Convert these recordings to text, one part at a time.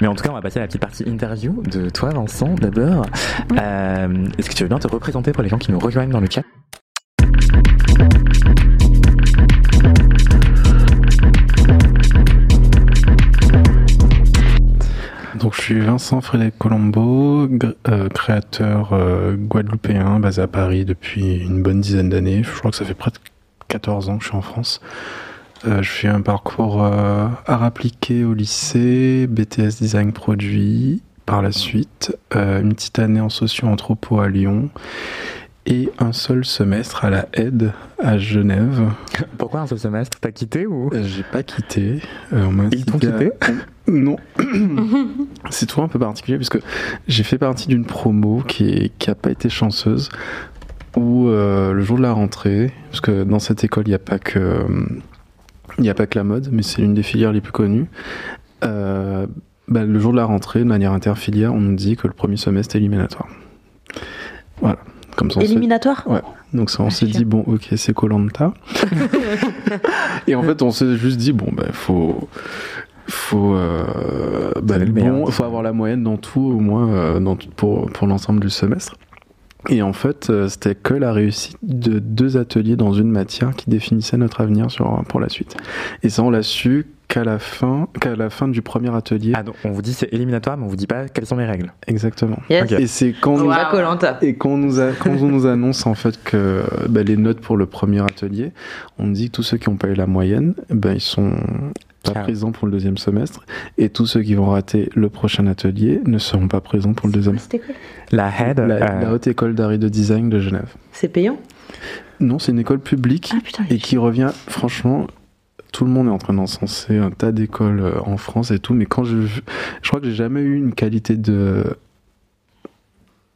Mais en tout cas, on va passer à la petite partie interview de toi, Vincent, d'abord. Euh, Est-ce que tu veux bien te représenter pour les gens qui nous rejoignent dans le chat? Donc je suis Vincent Frédéric Colombo, euh, créateur euh, guadeloupéen basé à Paris depuis une bonne dizaine d'années. Je crois que ça fait près de 14 ans que je suis en France. Euh, je fais un parcours art appliqué au lycée, BTS design produit par la suite, une petite année en socio-anthropo à Lyon et un seul semestre à la aide à Genève. Pourquoi un seul semestre? T'as quitté ou? J'ai pas quitté. Euh, Ils t'ont quitté? Non. C'est toujours un peu particulier parce que j'ai fait partie d'une promo qui, qui a pas été chanceuse où euh, le jour de la rentrée, parce que dans cette école il n'y a pas que il n'y a pas que la mode, mais c'est l'une des filières les plus connues. Euh, bah, le jour de la rentrée, de manière interfilière, on nous dit que le premier semestre est éliminatoire. Voilà. Comme ça, Éliminatoire? Ouais. Donc ça, on s'est dit, bon, ok, c'est Colanta. et en fait, on s'est juste dit, bon, ben, faut. Faut, euh, bah, bon, faut avoir la moyenne dans tout, au moins euh, dans pour, pour l'ensemble du semestre. Et en fait, euh, c'était que la réussite de deux ateliers dans une matière qui définissait notre avenir sur, pour la suite. Et ça, on l'a su qu'à la fin, qu'à la fin du premier atelier. Ah donc on vous dit c'est éliminatoire, mais on vous dit pas quelles sont les règles. Exactement. Et c'est quand on nous et quand nous a, quand on nous annonce en fait que bah, les notes pour le premier atelier, on dit que tous ceux qui ont pas eu la moyenne, ben ils sont pas présents pour le deuxième semestre et tous ceux qui vont rater le prochain atelier ne seront pas présents pour le deuxième. La HED, la, la, Haute École d'Art et de Design de Genève. C'est payant? Non, c'est une école publique ah, et qui revient franchement tout le monde est en train d'encenser un tas d'écoles euh, en France et tout, mais quand je, je crois que j'ai jamais eu une qualité de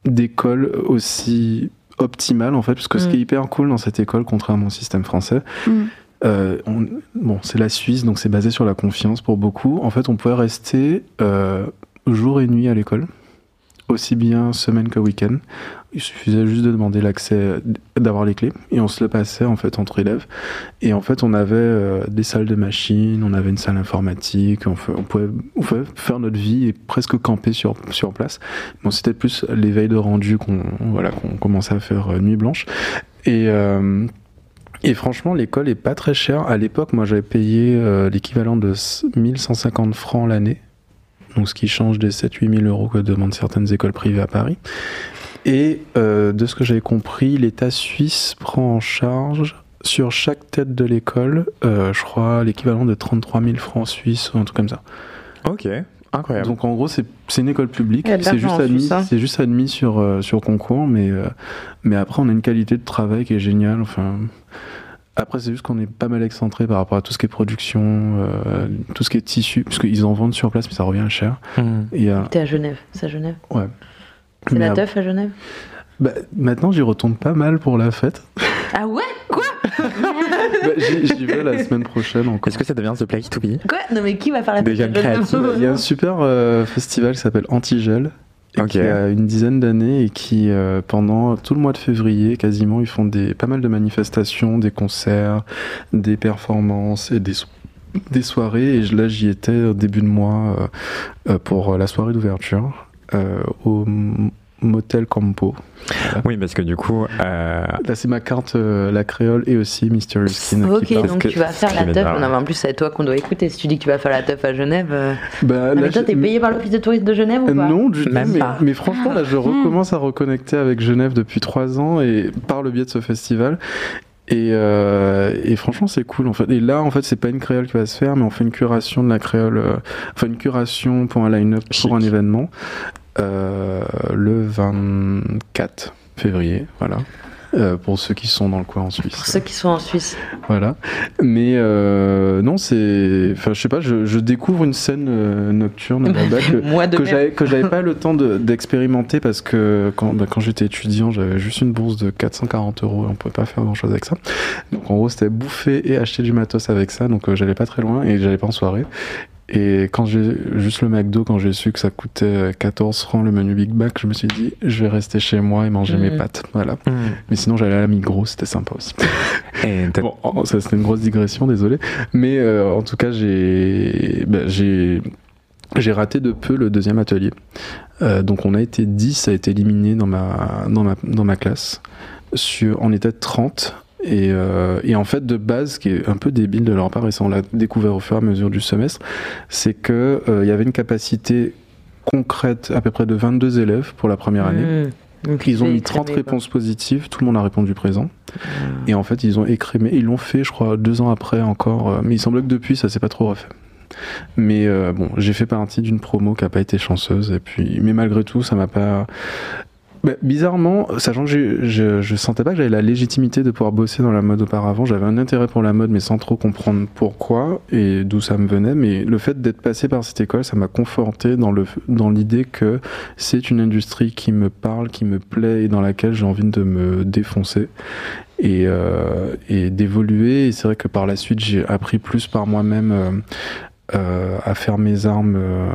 d'école aussi optimale en fait, parce que ce qui est mm. hyper cool dans cette école, contrairement au système français, mm. Euh, bon, c'est la Suisse, donc c'est basé sur la confiance pour beaucoup. En fait, on pouvait rester euh, jour et nuit à l'école aussi bien semaine que week-end. Il suffisait juste de demander l'accès, d'avoir les clés, et on se le passait en fait entre élèves. Et en fait, on avait euh, des salles de machines, on avait une salle informatique, on, pouvait, faire notre vie et presque camper sur, place. Bon, c'était plus l'éveil de rendu qu'on voilà, qu'on commençait à faire nuit blanche. Et et franchement, l'école est pas très chère. À l'époque, moi, j'avais payé l'équivalent de 1150 francs l'année donc ce qui change des 7-8 000 euros que demandent certaines écoles privées à Paris. Et euh, de ce que j'avais compris, l'État suisse prend en charge sur chaque tête de l'école, euh, je crois, l'équivalent de 33 000 francs suisses ou un truc comme ça. Ok, incroyable. Donc en gros, c'est une école publique, c'est juste, admis, hein. juste admis sur, euh, sur concours, mais, mais après on a une qualité de travail qui est géniale. Enfin, après, c'est juste qu'on est pas mal excentré par rapport à tout ce qui est production, euh, tout ce qui est tissu, parce qu'ils en vendent sur place, mais ça revient cher. Mmh. T'es à Genève, c'est à Genève? Ouais. C'est la teuf à Genève? Bah, Maintenant, j'y retourne pas mal pour la fête. Ah ouais Quoi bah, J'y vais la semaine prochaine encore. Est-ce que ça devient The Place to Be? Quoi? Non mais qui va faire la fête Il y a un super euh, festival qui s'appelle Antigel qui a une dizaine d'années et qui, euh, pendant tout le mois de février, quasiment, ils font des, pas mal de manifestations, des concerts, des performances et des, des soirées. Et là, j'y étais au début de mois euh, euh, pour la soirée d'ouverture au Motel Campo. Oui, parce que du coup. Euh... Là, c'est ma carte, euh, la créole et aussi Mysterious Skin. Ok, donc tu vas faire la teuf. Non, en plus, c'est toi qu'on doit écouter. Si tu dis que tu vas faire la teuf à Genève. Euh... Bah, mais toi, t'es payé par l'office de tourisme de Genève ou pas Non, du tout. Mais, mais, franchement, là, je hmm. recommence à reconnecter avec Genève depuis trois ans et par le biais de ce festival. Et, euh, et, franchement, c'est cool en fait. Et là, en fait, c'est pas une créole qui va se faire, mais on fait une curation de la créole, euh, enfin une curation pour un line-up pour un événement. Euh, le 24 février, voilà. Euh, pour ceux qui sont dans le coin en Suisse. Pour ceux qui sont en Suisse. Voilà. Mais euh, non, c'est. Enfin, je sais pas, je, découvre une scène nocturne là-bas que, que j'avais, que j'avais pas le temps d'expérimenter parce que quand, bah, quand j'étais étudiant, j'avais juste une bourse de 440 euros et on pouvait pas faire grand chose avec ça. Donc en gros, c'était bouffer et acheter du matos avec ça. Donc j'allais pas très loin et j'allais pas en soirée. Et quand j'ai juste le McDo, quand j'ai su que ça coûtait 14 francs le menu Big Mac, je me suis dit, je vais rester chez moi et manger mes mm. pâtes. Voilà. Mm. Mais sinon, j'allais à la Migros, c'était sympa aussi. bon, ça c'était une grosse digression, désolé. Mais euh, en tout cas, j'ai, bah, j'ai j'ai raté de peu le deuxième atelier. donc on a été 10 a été éliminé dans ma, dans ma, dans ma classe. Sur, on était 30 et, et, en fait, de base, ce qui est un peu débile de leur part, et ça on l'a découvert au fur et à mesure du semestre, c'est qu'il il y avait une capacité concrète à peu près de 22 élèves pour la première année. Mmh. Donc ils ont eu 30 réponses positives, tout le monde a répondu présent. Mmh. Et en fait, ils ont écrémé, ils l'ont fait, je crois, deux ans après encore. Euh, mais il semble que depuis, ça s'est pas trop refait. Mais euh, bon, j'ai fait partie d'une promo qui a pas été chanceuse. Et puis, mais malgré tout, ça m'a pas bah, bizarrement, sachant que je, je sentais pas que j'avais la légitimité de pouvoir bosser dans la mode auparavant, j'avais un intérêt pour la mode, mais sans trop comprendre pourquoi et d'où ça me venait. Mais le fait d'être passé par cette école, ça m'a conforté dans le dans l'idée que c'est une industrie qui me parle, qui me plaît et dans laquelle j'ai envie de me défoncer et, euh, et d'évoluer. Et c'est vrai que par la suite, j'ai appris plus par moi-même. Euh, euh, à faire mes armes euh,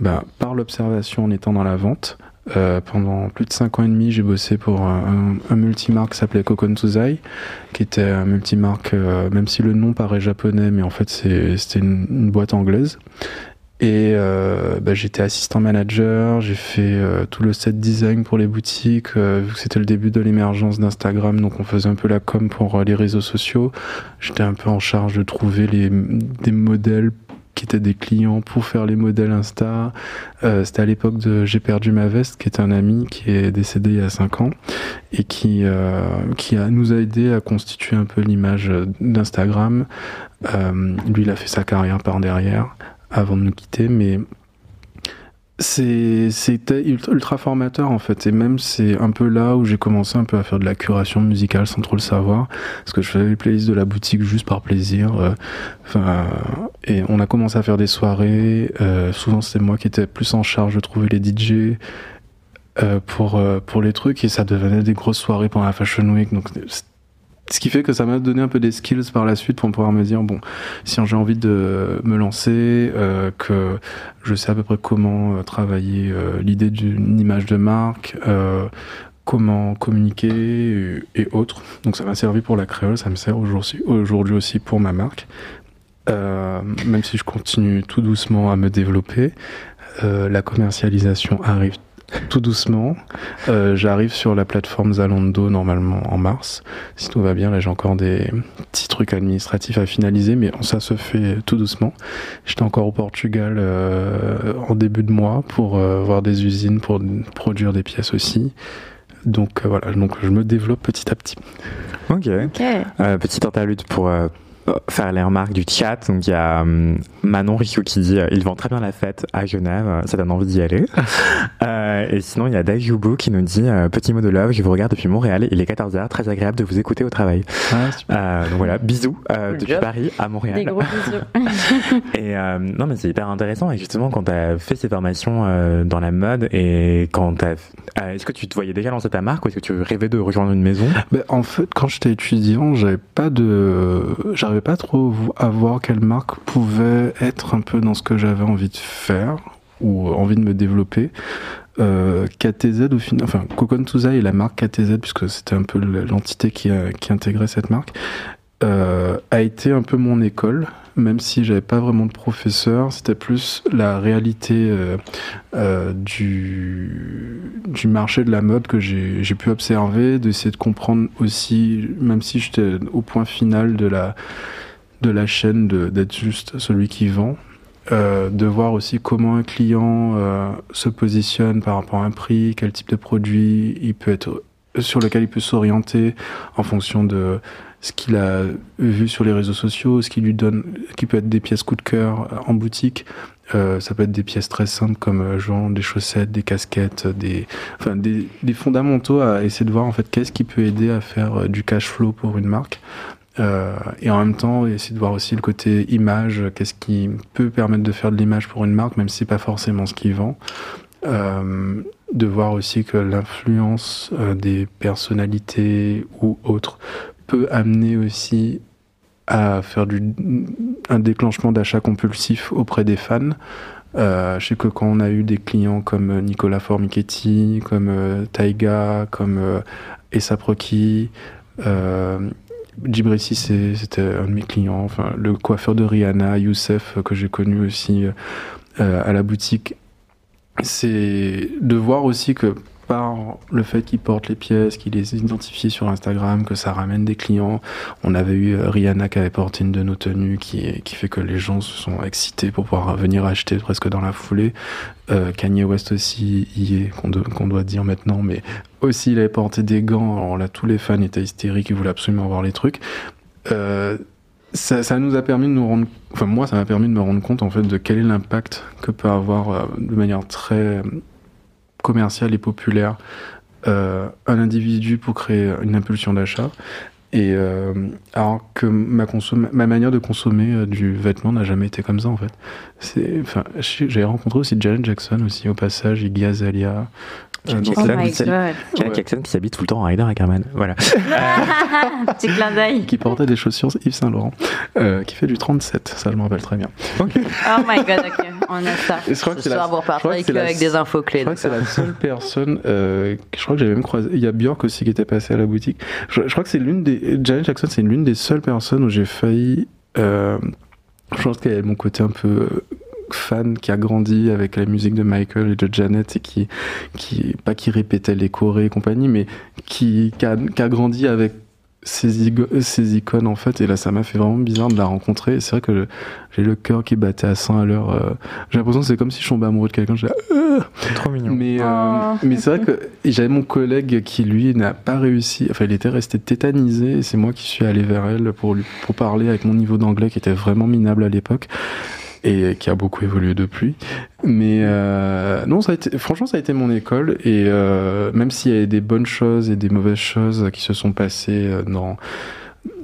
bah, par l'observation en étant dans la vente, euh, pendant plus de 5 ans et demi, j'ai bossé pour un, multimarque qui s'appelait Kokon Tuzai, qui était un multimarque, euh, même si le nom paraît japonais, mais en fait c'était une, boîte anglaise. Et euh, bah, j'étais assistant manager, j'ai fait tout le set design pour les boutiques, vu que c'était le début de l'émergence d'Instagram, donc on faisait un peu la com pour les réseaux sociaux. J'étais un peu en charge de trouver les, des modèles qui étaient des clients pour faire les modèles Insta. Euh, C'était à l'époque de J'ai perdu ma veste, qui est un ami qui est décédé il y a 5 ans et qui, euh, qui nous a aidé à constituer un peu l'image d'Instagram. Euh, lui, il a fait sa carrière par derrière avant de nous quitter, mais c'était ultra formateur en fait. Et même c'est un peu là où j'ai commencé un peu à faire de la curation musicale sans trop le savoir. Parce que je faisais les playlists de la boutique juste par plaisir euh, enfin et on a commencé à faire des soirées. Euh, souvent c'était moi qui étais plus en charge de trouver les DJ euh, pour euh, pour les trucs. Et ça devenait des grosses soirées pendant la Fashion Week. Donc ce qui fait que ça m'a donné un peu des skills par la suite pour pouvoir me dire bon si j'ai envie de me lancer euh, que je sais à peu près comment euh, travailler euh, l'idée d'une image de marque comment communiquer et, autres. Donc ça m'a servi pour la créole ça me sert aujourd'hui aujourd'hui aussi pour ma marque. Même si je continue tout doucement à me développer la commercialisation arrive tout doucement. Euh, J'arrive sur la plateforme Zalando normalement en mars. Si tout va bien, là j'ai encore des petits trucs administratifs à finaliser, mais ça se fait tout doucement. J'étais encore au Portugal euh, en début de mois pour euh, voir des usines pour produire des pièces aussi. Donc euh, voilà, donc je me développe petit à petit. Ok. okay. Euh, petite interlude pour faire les remarques du chat. Donc il y a um, Manon Rico qui dit euh, il vend très bien la fête à Genève, ça donne envie d'y aller. euh, et sinon il y a Dave qui nous dit euh, petit mot de love, je vous regarde depuis Montréal, il est 14h, très agréable de vous écouter au travail. Ah, euh, donc voilà, bisous euh, cool depuis job. Paris à Montréal. Des gros bisous. et non mais c'est hyper intéressant et justement quand tu as fait ces formations dans la mode et quand tu est-ce que tu te voyais déjà lancer ta marque ou est-ce que tu rêvais de rejoindre une maison? Ben, En fait quand j'étais étudiant j'avais pas de j'arrivais pas trop à voir quelle marque pouvait être un peu dans ce que j'avais envie de faire ou envie de me développer. Euh, KTZ au final, enfin Kokon Tuzai et la marque KTZ puisque c'était un peu l'entité qui, qui intégrait cette marque euh, a été un peu mon école même si j'avais pas vraiment de professeur c'était plus la réalité euh, euh, du du marché de la mode que j'ai pu observer d'essayer de comprendre aussi même si j'étais au point final de la de la chaîne d'être juste celui qui vend euh, de voir aussi comment un client se positionne par rapport à un prix, quel type de produit il peut être sur lequel il peut s'orienter en fonction de ce qu'il a vu sur les réseaux sociaux, ce qui lui donne, qui peut être des pièces coup de cœur euh, en boutique. Euh, ça peut être des pièces très simples comme euh, genre des chaussettes, des casquettes, des, fondamentaux à essayer de voir en fait qu'est-ce qui peut aider à faire du cash flow pour une marque. Et en même temps, essayer de voir aussi le côté image, qu'est-ce qui peut permettre de faire de l'image pour une marque, même si c'est pas forcément ce qui vend. De voir aussi que l'influence des personnalités ou autres peut amener aussi à faire du, un déclenchement d'achat compulsif auprès des fans. Euh, je sais que quand on a eu des clients comme Nicolas Formichetti, comme euh, Taiga, comme euh, Essa Proki, euh, c'était un de mes clients. Enfin, le coiffeur de Rihanna, Youssef, que j'ai connu aussi à la boutique, c'est de voir aussi que par le fait qu'ils portent les pièces, qu'ils les identifient sur Instagram, que ça ramène des clients. On avait eu euh, Rihanna qui avait porté une de nos tenues qui, qui fait que les gens se sont excités pour pouvoir venir acheter presque dans la foulée. Euh, Kanye West aussi y est, qu'on, doit dire maintenant, mais aussi il avait porté des gants. Alors là, tous les fans étaient hystériques, ils voulaient absolument voir les trucs. Euh, ça, nous a permis de nous rendre, enfin moi, ça m'a permis de me rendre compte en fait de quel est l'impact que peut avoir de manière très commercial et populaire euh, un individu pour créer une impulsion d'achat. Et euh, alors que ma, ma manière de consommer euh, du vêtement n'a jamais été comme ça en fait. J'ai rencontré aussi Janet Jackson aussi au passage, Iggy Azalea, Janet Jackson, qui s'habille tout le temps en Rider et Carmen. Voilà. Petit clin d'œil. Qui portait des chaussures Yves Saint Laurent. Euh, qui fait du 37, ça je me rappelle très bien. Oh my god, ok, on a ça. je crois que c'est la... avec, avec des infos clés. Je crois que c'est la seule personne. Euh, je crois que j'avais même croisé. Il y a Björk aussi qui était passé à la boutique. Je, je crois que c'est l'une des. Janet Jackson, c'est l'une des seules personnes où j'ai failli. Euh, je pense qu'elle a mon côté un peu fan qui a grandi avec la musique de Michael et de Janet et qui, qui pas qui répétait les chorés et compagnie, mais qui, qui, a, qui a grandi avec ces, ces, icônes en fait. Et là ça m'a fait vraiment bizarre de la rencontrer. C'est vrai que j'ai le cœur qui battait à 100 à l'heure euh, j'ai l'impression que c'est comme si je tombais amoureux de quelqu'un. J'ai euh, trop mignon. Mais, euh, oh. mais c'est vrai que j'avais mon collègue qui lui n'a pas réussi enfin il était resté tétanisé et c'est moi qui suis allé vers elle pour lui pour parler avec mon niveau d'anglais qui était vraiment minable à l'époque et qui a beaucoup évolué depuis. Mais euh, non, ça a été, franchement, ça a été mon école. Et euh, même s'il y a des bonnes choses et des mauvaises choses qui se sont passées euh, dans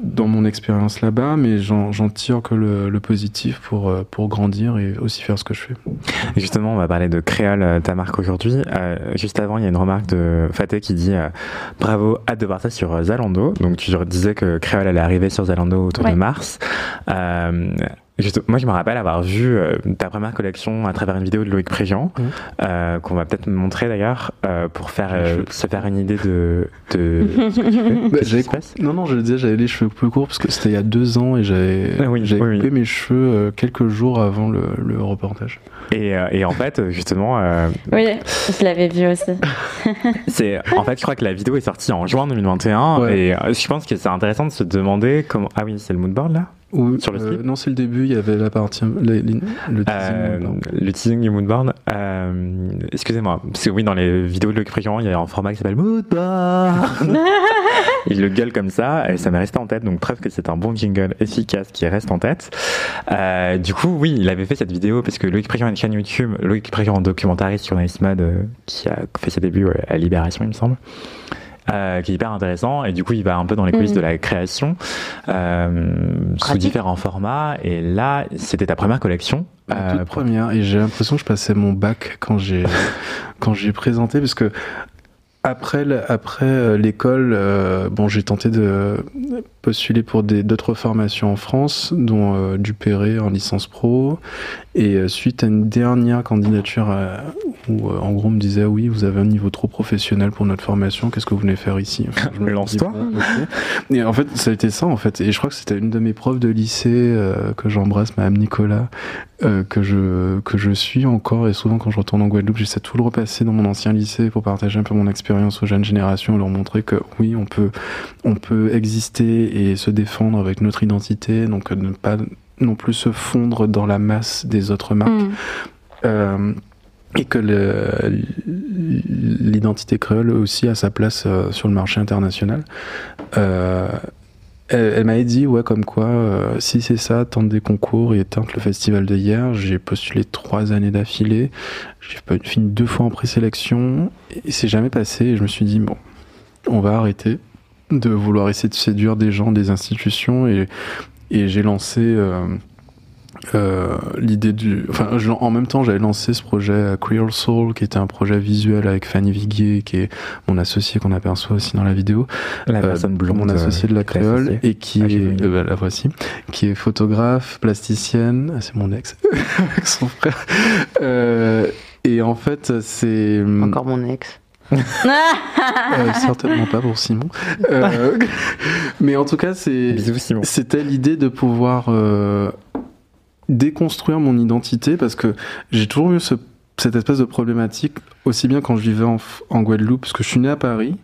dans mon expérience là-bas, mais j'en tire que le, le, positif pour, pour grandir et aussi faire ce que je fais. justement, on va parler de Créole, ta marque aujourd'hui. Euh, juste avant, il y a une remarque de Faté qui dit Bravo, hâte de voir ça sur Zalando. Donc tu disais que Créole allait arriver sur Zalando autour de mars moi, je me rappelle avoir vu euh, ta première collection à travers une vidéo de Loïc Préjean, mmh. euh, qu'on va peut-être montrer d'ailleurs, euh, pour faire, se faire une idée de, de ce bah, Non, non, je le disais, j'avais les cheveux peu courts parce que c'était il y a deux ans et j'avais ah coupé mes cheveux quelques jours avant le, le reportage. Et, et, en fait, justement. oui, je l'avais vu aussi. c'est, en fait, je crois que la vidéo est sortie en juin 2021 et je pense que c'est intéressant de se demander comment. Ah oui, c'est le moodboard là? Sur le euh, Non, c'est le début, il y avait la partie, le teasing. Euh, le teasing du Moodboard. Euh, excusez-moi, parce que oui, dans les vidéos de Loïc Prigent, il y a un format qui s'appelle Moodboard. il le gueule comme ça, et ça m'est resté en tête, donc preuve que c'est un bon jingle efficace qui reste en tête. Euh, du coup, oui, il avait fait cette vidéo parce que Loïc Prigent a une chaîne YouTube, Loïc Prigent, documentariste sur Mode, qui a fait ses débuts à Libération, il me semble. Euh, qui est hyper intéressant. Et du coup, il va un peu dans les coulisses de la création euh, sous différents formats. Et là, c'était ta première collection. La toute euh, première. Et j'ai l'impression que je passais mon bac quand j'ai quand j'ai présenté, parce que après, après euh, l'école, euh, bon, j'ai tenté de postuler pour d'autres formations en France, dont euh, du Perret en licence pro. Et suite à une dernière candidature où, en gros, on me disait oui, vous avez un niveau trop professionnel pour notre formation. Qu'est-ce que vous venez faire ici? Je me lance-toi. Et en fait, ça a été ça en fait. Et je crois que c'était une de mes profs de lycée que j'embrasse, Madame Nicolas, que je que je suis encore. Et souvent, quand je retourne en Guadeloupe, j'essaie de tout le repasser dans mon ancien lycée pour partager un peu mon expérience aux jeunes générations, leur montrer que oui, on peut, on peut exister et se défendre avec notre identité, donc ne pas non plus se fondre dans la masse des autres marques. Mm. Euh, et que l'identité créole aussi a sa place euh, sur le marché international. Euh, elle, m'avait dit, ouais, comme quoi, euh, si c'est ça, tente des concours et tente le festival de hier. J'ai postulé trois années d'affilée. J'ai fini deux fois en présélection et c'est jamais passé. Et je me suis dit, bon, on va arrêter de vouloir essayer de séduire des gens, des institutions et, et j'ai lancé. Euh, euh, l'idée du enfin en même temps j'avais lancé ce projet Creole Soul qui était un projet visuel avec Fanny Viguier qui est mon associé qu'on aperçoit aussi dans la vidéo. La euh, blonde mon associé de la créole et qui ah, est euh, bah, la voici qui est photographe plasticienne. Ah, c'est mon ex. Avec son frère. Euh, et en fait c'est encore mon ex. Euh, certainement pas pour Simon. Euh, mais en tout cas, c'est c'était l'idée de pouvoir déconstruire mon identité parce que j'ai toujours eu ce, cette espèce de problématique aussi bien quand je vivais en, Guadeloupe parce que je suis né à Paris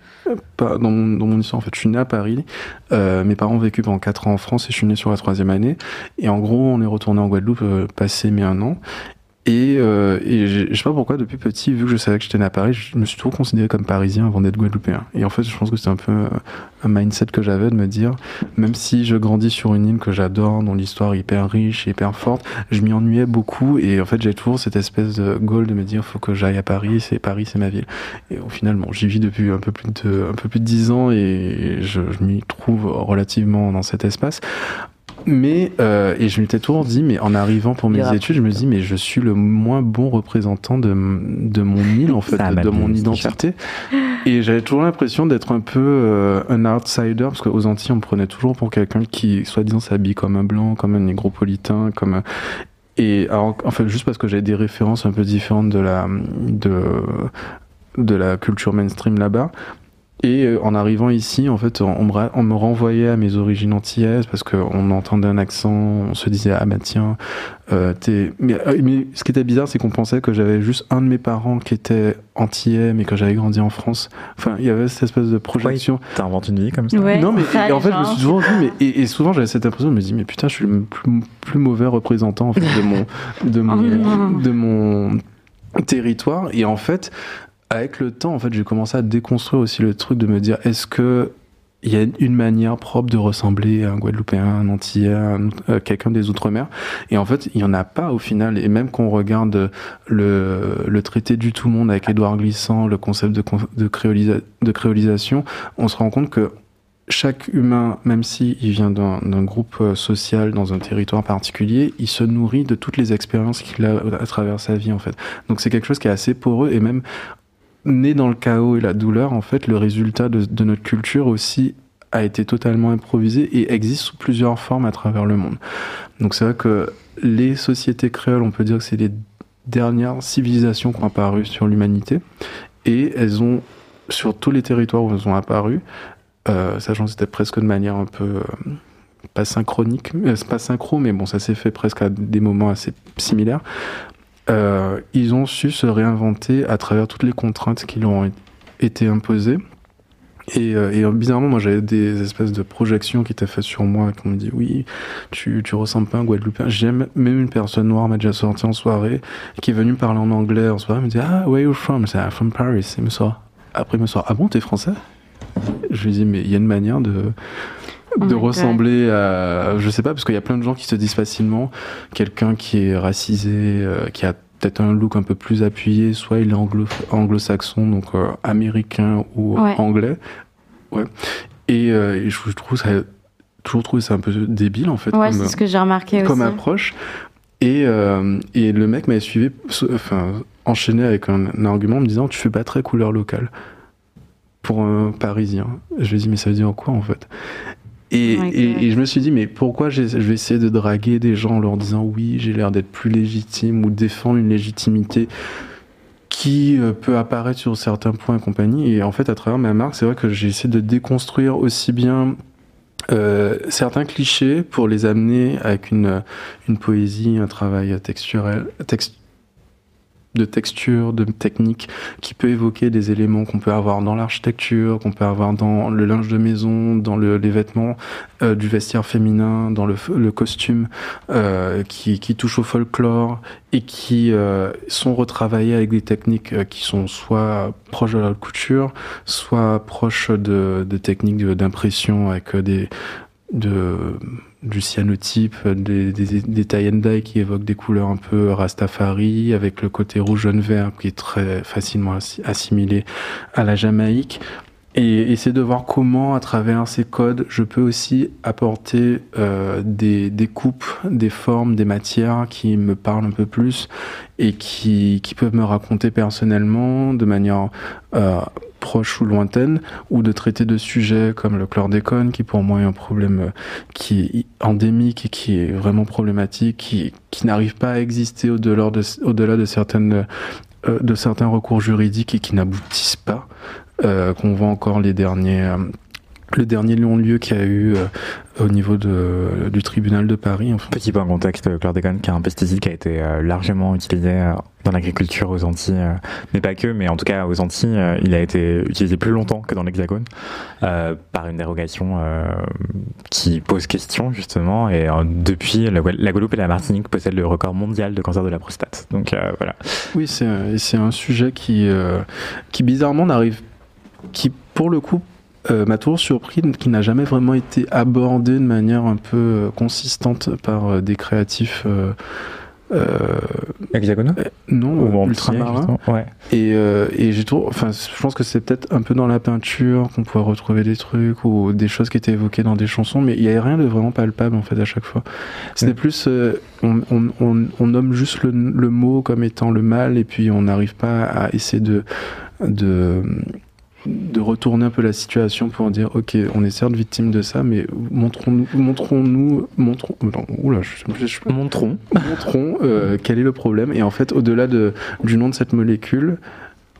pas dans mon, histoire en fait je suis né à Paris euh, mes parents ont vécu pendant 4 ans en France et je suis né sur la troisième année. Et en gros on est retourné en Guadeloupe euh, passé mais un an et, euh, et je sais pas pourquoi, depuis petit, vu que je savais que j'étais né à Paris, je me suis toujours considéré comme parisien avant d'être guadeloupéen. Et en fait, je pense que c'est un peu euh, un mindset que j'avais de me dire, même si je grandis sur une île que j'adore, dont l'histoire est hyper riche hyper forte, je m'y ennuyais beaucoup. Et en fait, j'ai toujours cette espèce de goal de me dire, faut que j'aille à Paris, c'est Paris, c'est ma ville. Et au final, j'y vis depuis un peu plus de, un peu plus de 10 ans et je m'y trouve relativement dans cet espace. Mais, euh, et je m'étais toujours dit, mais en arrivant pour mes études, je me dis, mais je suis le moins bon représentant de, de mon île, en fait, de, mon identité. Et j'avais toujours l'impression d'être un peu euh, un outsider, parce qu'aux Antilles, on me prenait toujours pour quelqu'un qui, soi-disant, s'habille comme un blanc, comme un négropolitain, comme Et alors, en fait, juste parce que j'avais des références un peu différentes de la, de, de la culture mainstream là-bas, et euh, en arrivant ici, en fait, on me, on me renvoyait à mes origines antillaises parce qu'on entendait un accent, on se disait ah bah tiens, euh, t'es. Mais, euh, mais, ce qui était bizarre, c'est qu'on pensait que j'avais juste un de mes parents qui était antillais, mais que j'avais grandi en France. Enfin, il y avait cette espèce de projection. T'inventes une vie comme ça? Ouais, Non, mais en fait, je me suis toujours dit, mais et, souvent j'avais cette impression, je me dis mais putain, je suis le plus, plus mauvais représentant en fait, de mon de mon, oh de mon territoire. Et en fait, avec le temps, en fait, j'ai commencé à déconstruire aussi le truc de me dire est-ce que il y a une manière propre de ressembler à un Guadeloupéen, un Antillais, euh, quelqu'un des Outre-mer? Et en fait, il y en a pas au final. Et même qu'on regarde le, traité du tout monde avec Édouard Glissant, le concept de créolisation, on se rend compte que chaque humain, même s'il vient d'un groupe euh, social, dans un territoire particulier, il se nourrit de toutes les expériences qu'il a à travers sa vie, en fait. Donc c'est quelque chose qui est assez poreux, et même né dans le chaos et la douleur, en fait, le résultat de, notre culture aussi a été totalement improvisé et existe sous plusieurs formes à travers le monde. Donc c'est vrai que les sociétés créoles, on peut dire que c'est les dernières civilisations qui ont apparu sur l'humanité et elles ont, sur tous les territoires où elles ont apparu, euh, sachant que c'était presque de manière un peu... Euh, pas synchronique, euh, pas synchro, mais bon, ça s'est fait presque à des moments assez similaires. Euh, ils ont su se réinventer à travers toutes les contraintes qui leur ont été imposées. Et, euh, et bizarrement, moi j'avais des espèces de projections qui étaient faites sur moi, qui me dit oui, tu, tu ressembles pas à un Guadeloupéen. J'aime même une personne noire m'a déjà sorti en soirée, qui est venue parler en anglais en soirée, me dit ah where are you from? C'est from Paris. Et me sort. Après il me sort ah bon t'es français? Je lui dis mais il y a une manière de de oh ressembler à, je sais pas, parce qu'il y a plein de gens qui se disent facilement, quelqu'un qui est racisé, euh, qui a peut-être un look un peu plus appuyé, soit il est anglo, anglo-saxon, donc euh, américain ou anglais. Ouais. Et, euh, et, je trouve ça, toujours trouvé ça un peu débile en fait. Ouais, c'est ce que j'ai remarqué comme aussi. approche. Et, et le mec m'avait suivi, enfin, enchaîné avec un, un, argument en me disant Tu fais pas très couleur locale pour un parisien. Je lui ai dit Mais ça veut dire quoi en fait? Et, et, et, je me suis dit, mais pourquoi je vais essayer de draguer des gens en leur disant oui, j'ai l'air d'être plus légitime ou défendre une légitimité qui euh, peut apparaître sur certains points et compagnie. Et en fait, à travers ma marque, c'est vrai que j'ai essayé de déconstruire aussi bien euh, certains clichés pour les amener avec une, une poésie, un travail texturel, textuel de texture, de technique, qui peut évoquer des éléments qu'on peut avoir dans l'architecture, qu'on peut avoir dans le linge de maison, dans le, les vêtements euh, du vestiaire féminin, dans le, le costume, euh, qui, qui touchent au folklore et qui euh, sont retravaillés avec des techniques euh, qui sont soit proches de la couture, soit proches de, de techniques d'impression avec euh, des de du cyanotype, des, des, des tie qui évoquent des couleurs un peu rastafari, avec le côté rouge, jaune, vert qui est très facilement assimilé à la Jamaïque. Et essayer de voir comment, à travers ces codes, je peux aussi apporter euh, des, des coupes, des formes, des matières qui me parlent un peu plus et qui, qui peuvent me raconter personnellement de manière euh, proche ou lointaine, ou de traiter de sujets comme le chlordécone, qui pour moi est un problème euh, qui est endémique et qui est vraiment problématique, qui, n'arrive pas à exister au-delà de, certaines euh, certains recours juridiques et qui n'aboutissent pas, euh, qu'on voit encore les derniers le dernier lieu qu'il y a eu euh, au niveau de, du tribunal de Paris. Petit peu en contexte, le chlordécone qui est un pesticide qui a été euh, largement utilisé euh, dans l'agriculture aux Antilles, mais pas que, mais en tout cas aux Antilles, il a été utilisé plus longtemps que dans l'Hexagone par une dérogation qui pose question justement. Et depuis, la, Guadeloupe et la Martinique possèdent le record mondial de cancer de la prostate. Donc voilà. Oui, c'est un sujet qui, qui bizarrement n'arrive, qui pour le coup euh, m'a toujours surpris qui n'a jamais vraiment été abordé de manière un peu euh, consistante par euh, des créatifs. Euh, Hexagonaux Non, ou ultramarins. Ouais. Et, et j'ai toujours, enfin, je pense que c'est peut-être un peu dans la peinture qu'on pourrait retrouver des trucs ou des choses qui étaient évoquées dans des chansons, mais il n'y avait rien de vraiment palpable en fait à chaque fois. C'était plus, on, on, on, nomme juste le, le, mot comme étant le mal et puis on n'arrive pas à essayer de, de de retourner un peu la situation pour dire ok on est certes victime de ça mais montrons-nous montrons-nous montrons oula, je, montrons. Montrons euh, quel est le problème. Et en fait au-delà de, du nom de cette molécule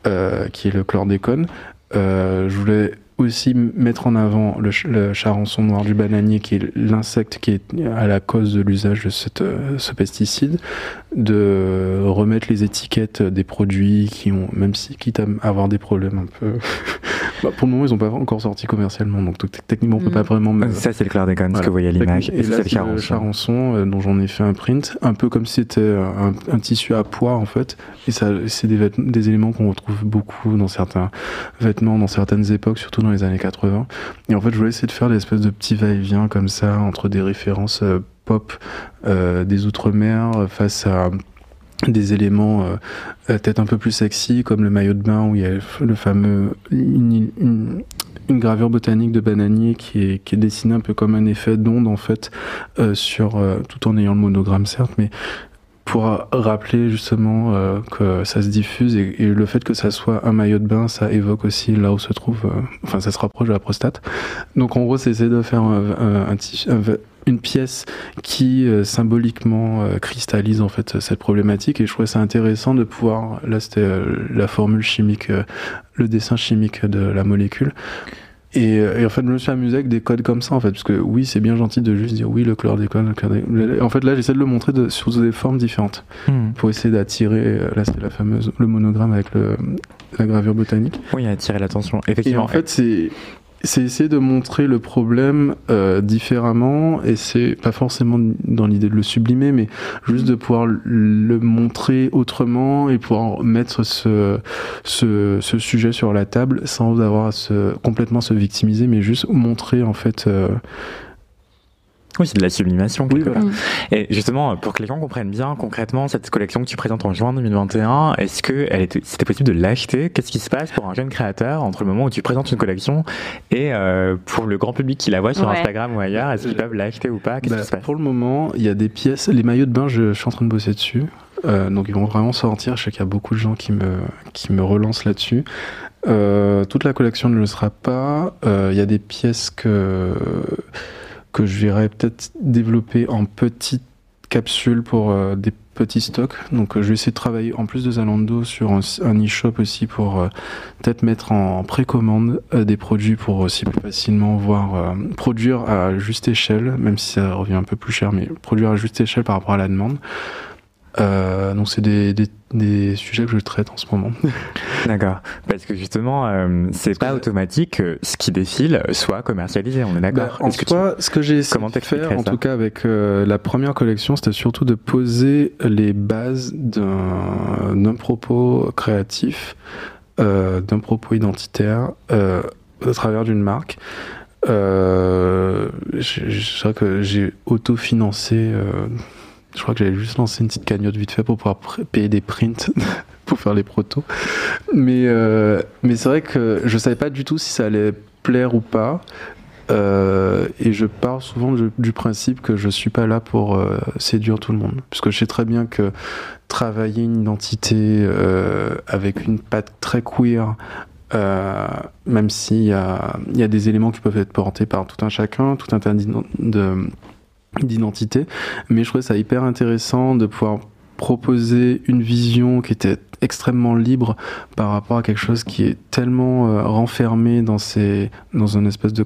euh, qui est le chlordécone euh, je voulais aussi mettre en avant le, charançon noir du bananier, qui est l'insecte qui est à la cause de l'usage de cette, euh, ce pesticide, de remettre les étiquettes des produits qui ont, même si quitte à avoir des problèmes un peu. bah, pour le moment, ils n'ont pas encore sorti commercialement, donc techniquement, on peut pas mm. vraiment. Ça, c'est le chlordécone, ce que vous voyez à l'image. Et, là, c'est le charançon, euh, dont j'en ai fait un print, un peu comme si c'était un, un, tissu à poids, en fait. Et ça, c'est des, des éléments qu'on retrouve beaucoup dans certains vêtements, dans certaines époques, surtout dans les années 80. Et en fait, je voulais essayer de faire des espèces de petits va-et-vient comme ça entre des références euh, pop euh, des Outre-mer face à des éléments euh, peut-être un peu plus sexy comme le maillot de bain où il y a le fameux une, gravure botanique de bananier qui est, qui est dessinée un peu comme un effet d'onde en fait sur tout en ayant le monogramme certes mais pour rappeler justement euh, que ça se diffuse et, le fait que ça soit un maillot de bain, ça évoque aussi là où se trouve, euh, enfin ça se rapproche de la prostate. Donc en gros, c'est essayer de faire un, une pièce qui euh, symboliquement cristallise en fait cette problématique et je trouvais ça intéressant de pouvoir, là c'était la formule chimique, le dessin chimique de la molécule et, et, en fait, je me suis amusé avec des codes comme ça, en fait, parce que oui, c'est bien gentil de juste dire oui, le chlordécone, le chlordécone. En fait, là, j'essaie de le montrer de, sous des formes différentes hmm. pour essayer d'attirer. Euh, là, c'est la fameuse le monogramme avec le, la gravure botanique. Oui, attirer l'attention. Effectivement. Et en fait, c'est c'est essayer de montrer le problème euh, différemment et c'est pas forcément dans l'idée de le sublimer mais juste de pouvoir le montrer autrement et pouvoir mettre ce, ce, ce sujet sur la table sans avoir à se, complètement se victimiser mais juste montrer en fait euh, oui, c'est de la sublimation. Oui, voilà. Et justement, pour que les gens comprennent bien concrètement cette collection que tu présentes en juin 2021, est-ce que c'était possible de l'acheter? Qu'est-ce qui se passe pour un jeune créateur entre le moment où tu présentes une collection et euh, pour le grand public qui la voit sur Instagram ou ailleurs Est-ce qu'ils peuvent l'acheter ou pas? Qu'est-ce bah, qui se passe? Pour le moment, il y a des pièces. Les maillots de bain, je, suis en train de bosser dessus. Euh, donc ils vont vraiment sortir. Je sais qu'il y a beaucoup de gens qui me, qui me relancent là-dessus. Euh, toute la collection ne le sera pas. Il y a des pièces que que je verrais peut-être développer en petites capsules pour euh, des petits stocks. Donc euh, je vais essayer de travailler en plus de Zalando sur un, e-shop aussi pour euh, peut-être mettre en, précommande des produits pour aussi plus facilement voir produire à juste échelle, même si ça revient un peu plus cher, mais produire à juste échelle par rapport à la demande. Euh, donc c'est des, des, des, sujets que je traite en ce moment. D'accord. Parce que justement, euh, c'est pas automatique que ce qui défile soit commercialisé. On est d'accord. Bah, en soi, ce que j'ai essayé de faire, en tout cas avec euh, la première collection, c'était surtout de poser les bases d'un propos créatif, euh, d'un propos identitaire, euh, à travers d'une marque. Euh, je, je, crois que j'ai autofinancé euh, je crois que j'allais juste lancer une petite cagnotte vite fait pour pouvoir payer des prints pour faire les protos. Mais, euh, mais c'est vrai que je savais pas du tout si ça allait plaire ou pas. Euh, et je pars souvent du, principe que je suis pas là pour euh, séduire tout le monde. Puisque je sais très bien que travailler une identité avec une patte très queer, même s'il y a, y a des éléments qui peuvent être portés par tout un chacun, tout un tas de d'identité. Mais je trouvais ça hyper intéressant de pouvoir proposer une vision qui était extrêmement libre par rapport à quelque chose qui est tellement euh, renfermé dans, ces, dans une espèce de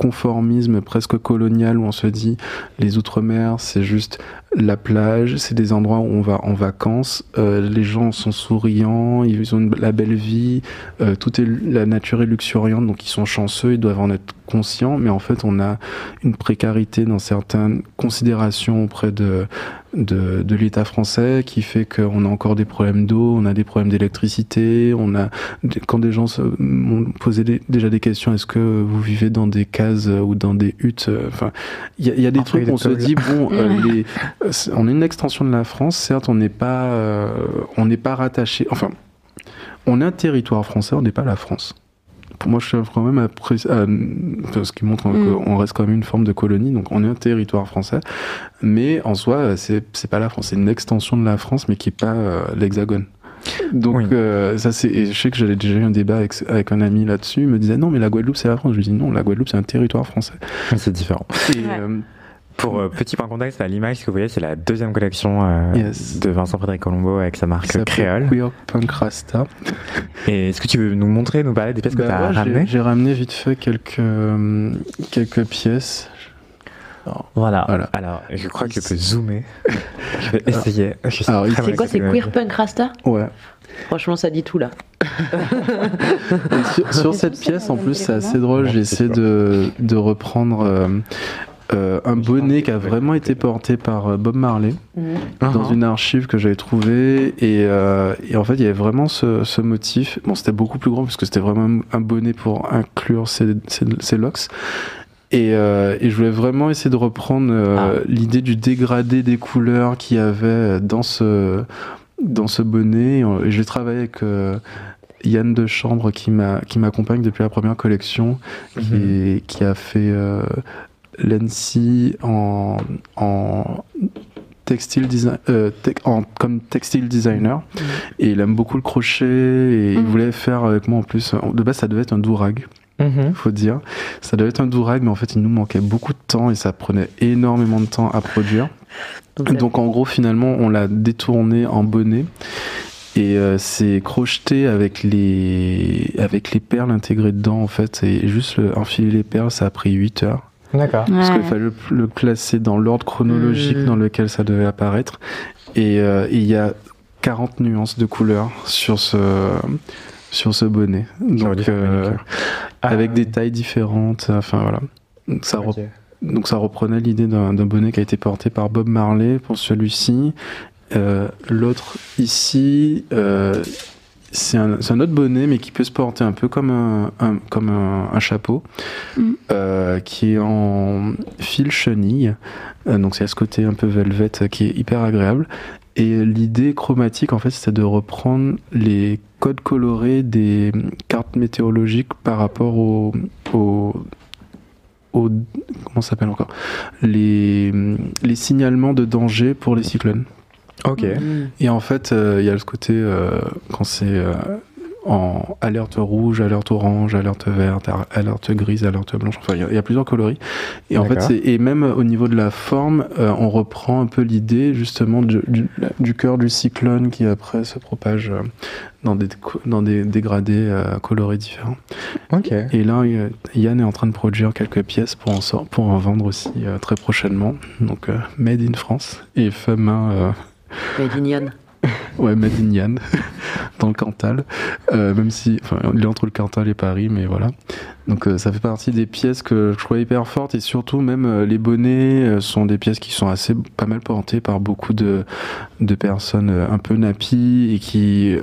conformisme presque colonial où on se dit les outre-mer c'est juste la plage, c'est des endroits où on va en vacances, euh, les gens sont souriants, ils ont la belle vie, euh, tout est la nature est luxuriante, donc ils sont chanceux, ils doivent en être conscients, mais en fait on a une précarité dans certaines considérations auprès de de, de l'État français qui fait qu'on a encore des problèmes d'eau, on a des problèmes d'électricité, on a quand des gens m'ont posé déjà des questions, est-ce que vous vivez dans des cases ou dans des huttes Enfin, il y, y, a des trucs où on se dit bon, les, on est une extension de la France, certes, on n'est pas, euh, on n'est pas rattaché. Enfin, on est un territoire français, on n'est pas la France. Pour moi, je suis quand même après, ce qui montre mm. qu'on reste quand même une forme de colonie, donc on est un territoire français, mais en soi, c'est pas la France, c'est une extension de la France, mais qui est pas euh, l'Hexagone. Donc euh, ça c'est, je sais que j'avais déjà eu un débat avec, avec un ami là-dessus. Il me disait non mais la Guadeloupe c'est la France. Je lui dis non, la Guadeloupe c'est un territoire français. C'est différent. Et, pour euh, petit point de contexte, à l'image que vous voyez, c'est la deuxième collection euh, de Vincent Frédéric Colombo avec sa marque Créole. Queer Punk Rasta. Et est-ce que tu veux nous montrer, nous parler des pièces que bah tu as ramenées J'ai ramené vite fait quelques, euh, quelques pièces. voilà. Alors, je crois que je peux zoomer. je vais essayer. C'est quoi, c'est Queer Punk Rasta Ouais. Franchement, ça dit tout là. sur, cette pièce, en plus, c'est assez drôle. J'ai essayé de, de reprendre euh, un bonnet qui a vraiment été porté par euh, Bob Marley mhm. dans uh-huh. une archive que j'avais trouvée et, euh, et, en fait il y avait vraiment ce, ce motif bon c'était beaucoup plus grand parce que c'était vraiment un bonnet pour inclure ses, ses, locks et, euh, et, je voulais vraiment essayer de reprendre ah. l'idée du dégradé des couleurs qu'il y avait dans ce dans ce bonnet et j'ai travaillé avec Yann de Chambre qui m'a qui m'accompagne depuis la première collection qui, mhm. qui a fait l'ENSI en, en textile design, euh, en, comme textile designer. Mm. et il aime beaucoup le crochet et il mm. voulait faire avec moi en plus. De base ça devait être un dourag mm-hmm. faut dire. Ça devait être un dourag mais en fait il nous manquait beaucoup de temps et ça prenait énormément de temps à produire. Donc en gros finalement on l'a détourné en bonnet. Et euh, c'est crocheté avec les avec les perles intégrées dedans en fait. Et juste enfiler les perles ça a pris 8 heures D'accord. Parce qu'il fallait le, classer dans l'ordre chronologique mmh. dans lequel ça devait apparaître. Euh, et il y a 40 nuances de couleurs sur ce, sur ce bonnet. Donc, euh, avec des tailles différentes. Enfin, voilà. Donc, ça, donc ça reprenait l'idée d'un bonnet qui a été porté par Bob Marley pour celui-ci. Euh, L'autre ici, euh, c'est un, un, autre bonnet, mais qui peut se porter un peu comme un, comme un, chapeau, mm. euh, qui est en fil chenille. Euh, donc c'est à ce côté un peu velvet qui est hyper agréable. Et l'idée chromatique, en fait, c'est de reprendre les codes colorés des cartes météorologiques par rapport au, au, au comment s'appelle encore? Les, les signalements de danger pour les cyclones. Ok. Et en fait, euh, il y a le côté euh, quand c'est euh, en alerte rouge, alerte orange, alerte verte, alerte grise, alerte blanche. Enfin, il y, a plusieurs coloris. Et en fait, et même au niveau de la forme, on reprend un peu l'idée justement du, du, cœur du cyclone qui après se propage dans des dans des dégradés colorés différents. Ok. Et là, Yann est en train de produire quelques pièces pour en pour en vendre aussi très prochainement. Donc, made in France et fait main Made ouais, Made dans le Cantal. Euh, même si, enfin, il est entre le Cantal et Paris, mais voilà. Donc euh, ça fait partie des pièces que je trouvais hyper fortes et surtout même euh, les bonnets sont des pièces qui sont assez pas mal portées par beaucoup de, de personnes un peu nappies et qui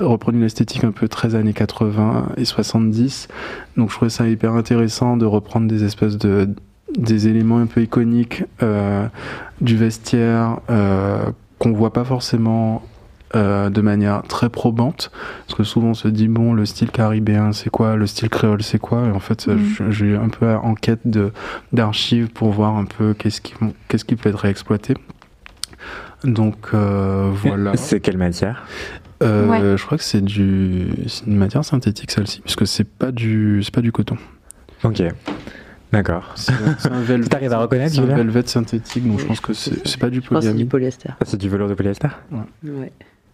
reprennent une esthétique un peu très années 80 et 70. Donc je trouvais ça hyper intéressant de reprendre des espèces de des éléments un peu iconiques du vestiaire qu'on voit pas forcément euh, de manière très probante, parce que souvent on se dit bon le style caribéen c'est quoi, le style créole c'est quoi, et en fait mm. j'ai un peu en quête de d'archives pour voir un peu qu'est-ce qui qu'est-ce qui peut être réexploité. Donc euh, voilà. C'est quelle matière? Euh, Je crois que c'est du une matière synthétique celle-ci, puisque c'est pas du c'est pas du coton. Ok. D'accord. C'est un velvet. T'arrives à reconnaître C'est un velvet synthétique, donc je pense que c'est pas du polyamide. C'est du polyester. c'est du velours de polyester? Ouais.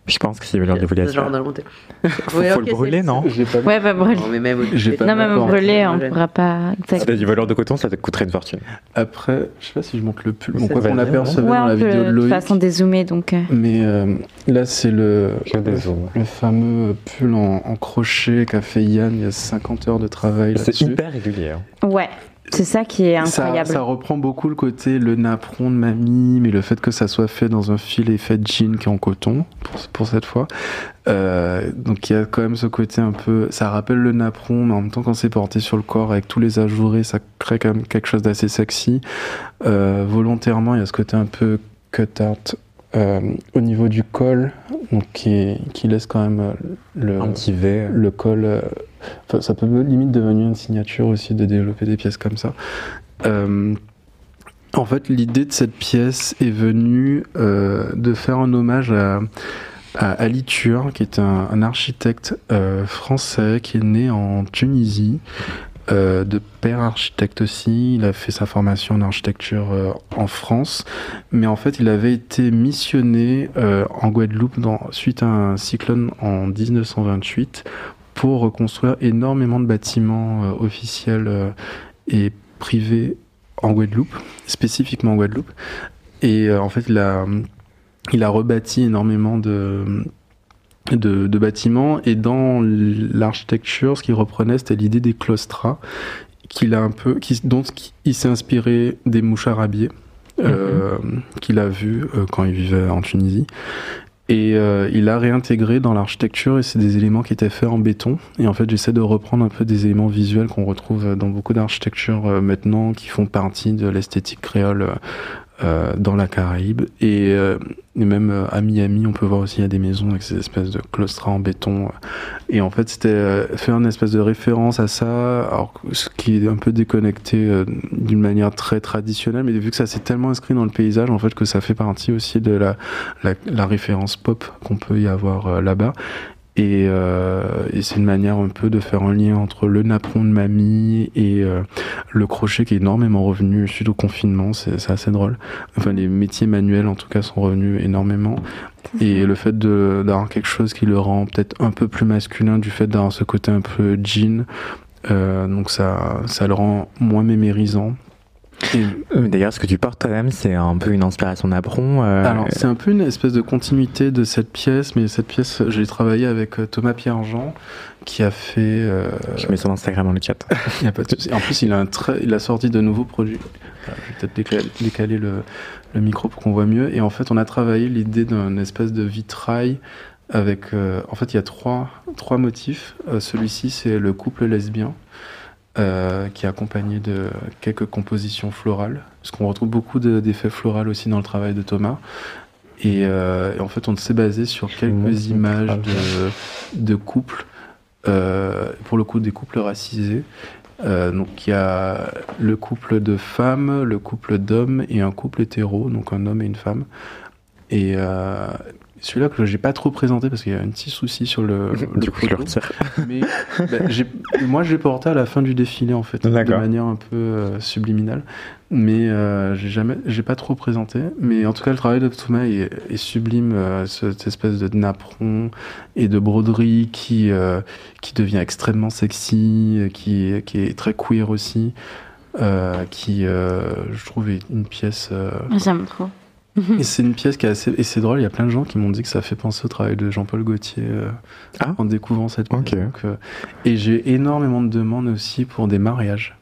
Je pense que c'est velours de Ce genre de monter. Faut, faut le brûler, non? Pas... Ouais, bah brûler. Non, mais même, pas non, même brûler, on pourra pas. Si du velours de coton, ça te coûterait une fortune. Après, je sais pas si je montre le pull. Bon, quoi qu'on apercevait ouais, dans la vidéo de Loïc. De façon dézoomée, donc. Euh. Mais euh, là, c'est le, le, fameux pull en, en crochet qu'a fait Yann il y a 50 heures de travail. C'est hyper régulier. Hein. Ouais. C'est ça qui est incroyable. Ça, reprend beaucoup le côté le napperon de mamie, mais le fait que ça soit fait dans un fil effet jean qui est en coton, pour, pour cette fois. Euh, donc il y a quand même ce côté un peu, ça rappelle le napperon, mais en même temps quand c'est porté sur le corps avec tous les ajourés, ça crée quand même quelque chose d'assez sexy. Euh, volontairement, il y a ce côté un peu cut-out au niveau du col, donc qui, qui laisse quand même le, un petit V. le col ça peut limite devenir une signature aussi de développer des pièces comme ça. Euh, en fait, l'idée de cette pièce est venue euh, de faire un hommage à, à Ali Tur, qui est un, architecte euh, français qui est né en Tunisie, de père architecte aussi. Il a fait sa formation en architecture en France, mais en fait, il avait été missionné en Guadeloupe dans, suite à un cyclone en 1928 pour reconstruire énormément de bâtiments euh, officiels euh, et privés en Guadeloupe, spécifiquement en Guadeloupe. Et euh, en fait, il a, il a rebâti énormément de, de, bâtiments. Et dans l'architecture, ce qu'il reprenait, c'était l'idée des claustras, qu'il a un peu, qui, dont il s'est inspiré des mouches arabiées. Mhm. qu'il a vu quand il vivait en Tunisie et euh, il a réintégré dans l'architecture et c'est des éléments qui étaient faits en béton. Et en fait, j'essaie de reprendre un peu des éléments visuels qu'on retrouve dans beaucoup d'architectures euh, maintenant qui font partie de l'esthétique créole euh, dans la Caraïbe. Et, euh, même euh, à Miami, on peut voir aussi il y a des maisons avec ces espèces de claustras en béton. Et en fait, c'était faire une espèce de référence à ça, alors ce qui est un peu déconnecté d'une manière très traditionnelle, mais vu que ça s'est tellement inscrit dans le paysage, en fait, que ça fait partie aussi de la, la, la référence pop qu'on peut y avoir là-bas. Et, euh, et c'est une manière un peu de faire un lien entre le napperon de mamie et euh, le crochet qui est énormément revenu suite au confinement. C'est assez drôle. Enfin, les métiers manuels en tout cas sont revenus énormément. Et le fait d'avoir quelque chose qui le rend peut-être un peu plus masculin du fait d'avoir ce côté un peu jean, euh, donc ça, ça le rend moins mémérisant. Euh, d'ailleurs, ce que tu portes toi-même, c'est un peu une inspiration d'Apron. Euh, Alors, c'est un peu une espèce de continuité de cette pièce, mais cette pièce, j'ai travaillé avec euh, Thomas Pierre-Jean, qui a fait. Je mets son Instagram dans le chat. il y a pas de En plus, il a, un très... il a sorti de nouveaux produits. je vais peut-être décaler, le, le, micro pour qu'on voit mieux. Et en fait, on a travaillé l'idée d'un espèce de vitrail avec. en fait, il y a trois, trois motifs. Celui-ci, c'est le couple lesbien. Euh, qui est accompagné de quelques compositions florales, parce qu'on retrouve beaucoup d'effets floraux aussi dans le travail de Thomas. Et, euh, en fait, on s'est basé sur quelques images de, de couples, euh, pour le coup des couples racisés. donc il y a le couple de femmes, le couple d'hommes et un couple hétéro, donc un homme et une femme. Et celui-là que j'ai pas trop présenté parce qu'il y a un petit souci sur le. du coup, je le retire. Mais bah, moi, je l'ai porté à la fin du défilé en fait, de manière un peu euh, subliminale. Mais euh, j'ai jamais, j'ai pas trop présenté. Mais en tout cas, le travail de est, est sublime, euh, cette espèce de napperon et de broderie qui qui devient extrêmement sexy, qui qui est très queer aussi, qui je trouve est une pièce. J'aime trop et c'est une pièce qui est assez. Et c'est drôle, il y a plein de gens qui m'ont dit que ça fait penser au travail de Jean-Paul Gaultier euh, ah. en découvrant cette pièce. Euh, et j'ai énormément de demandes aussi pour des mariages.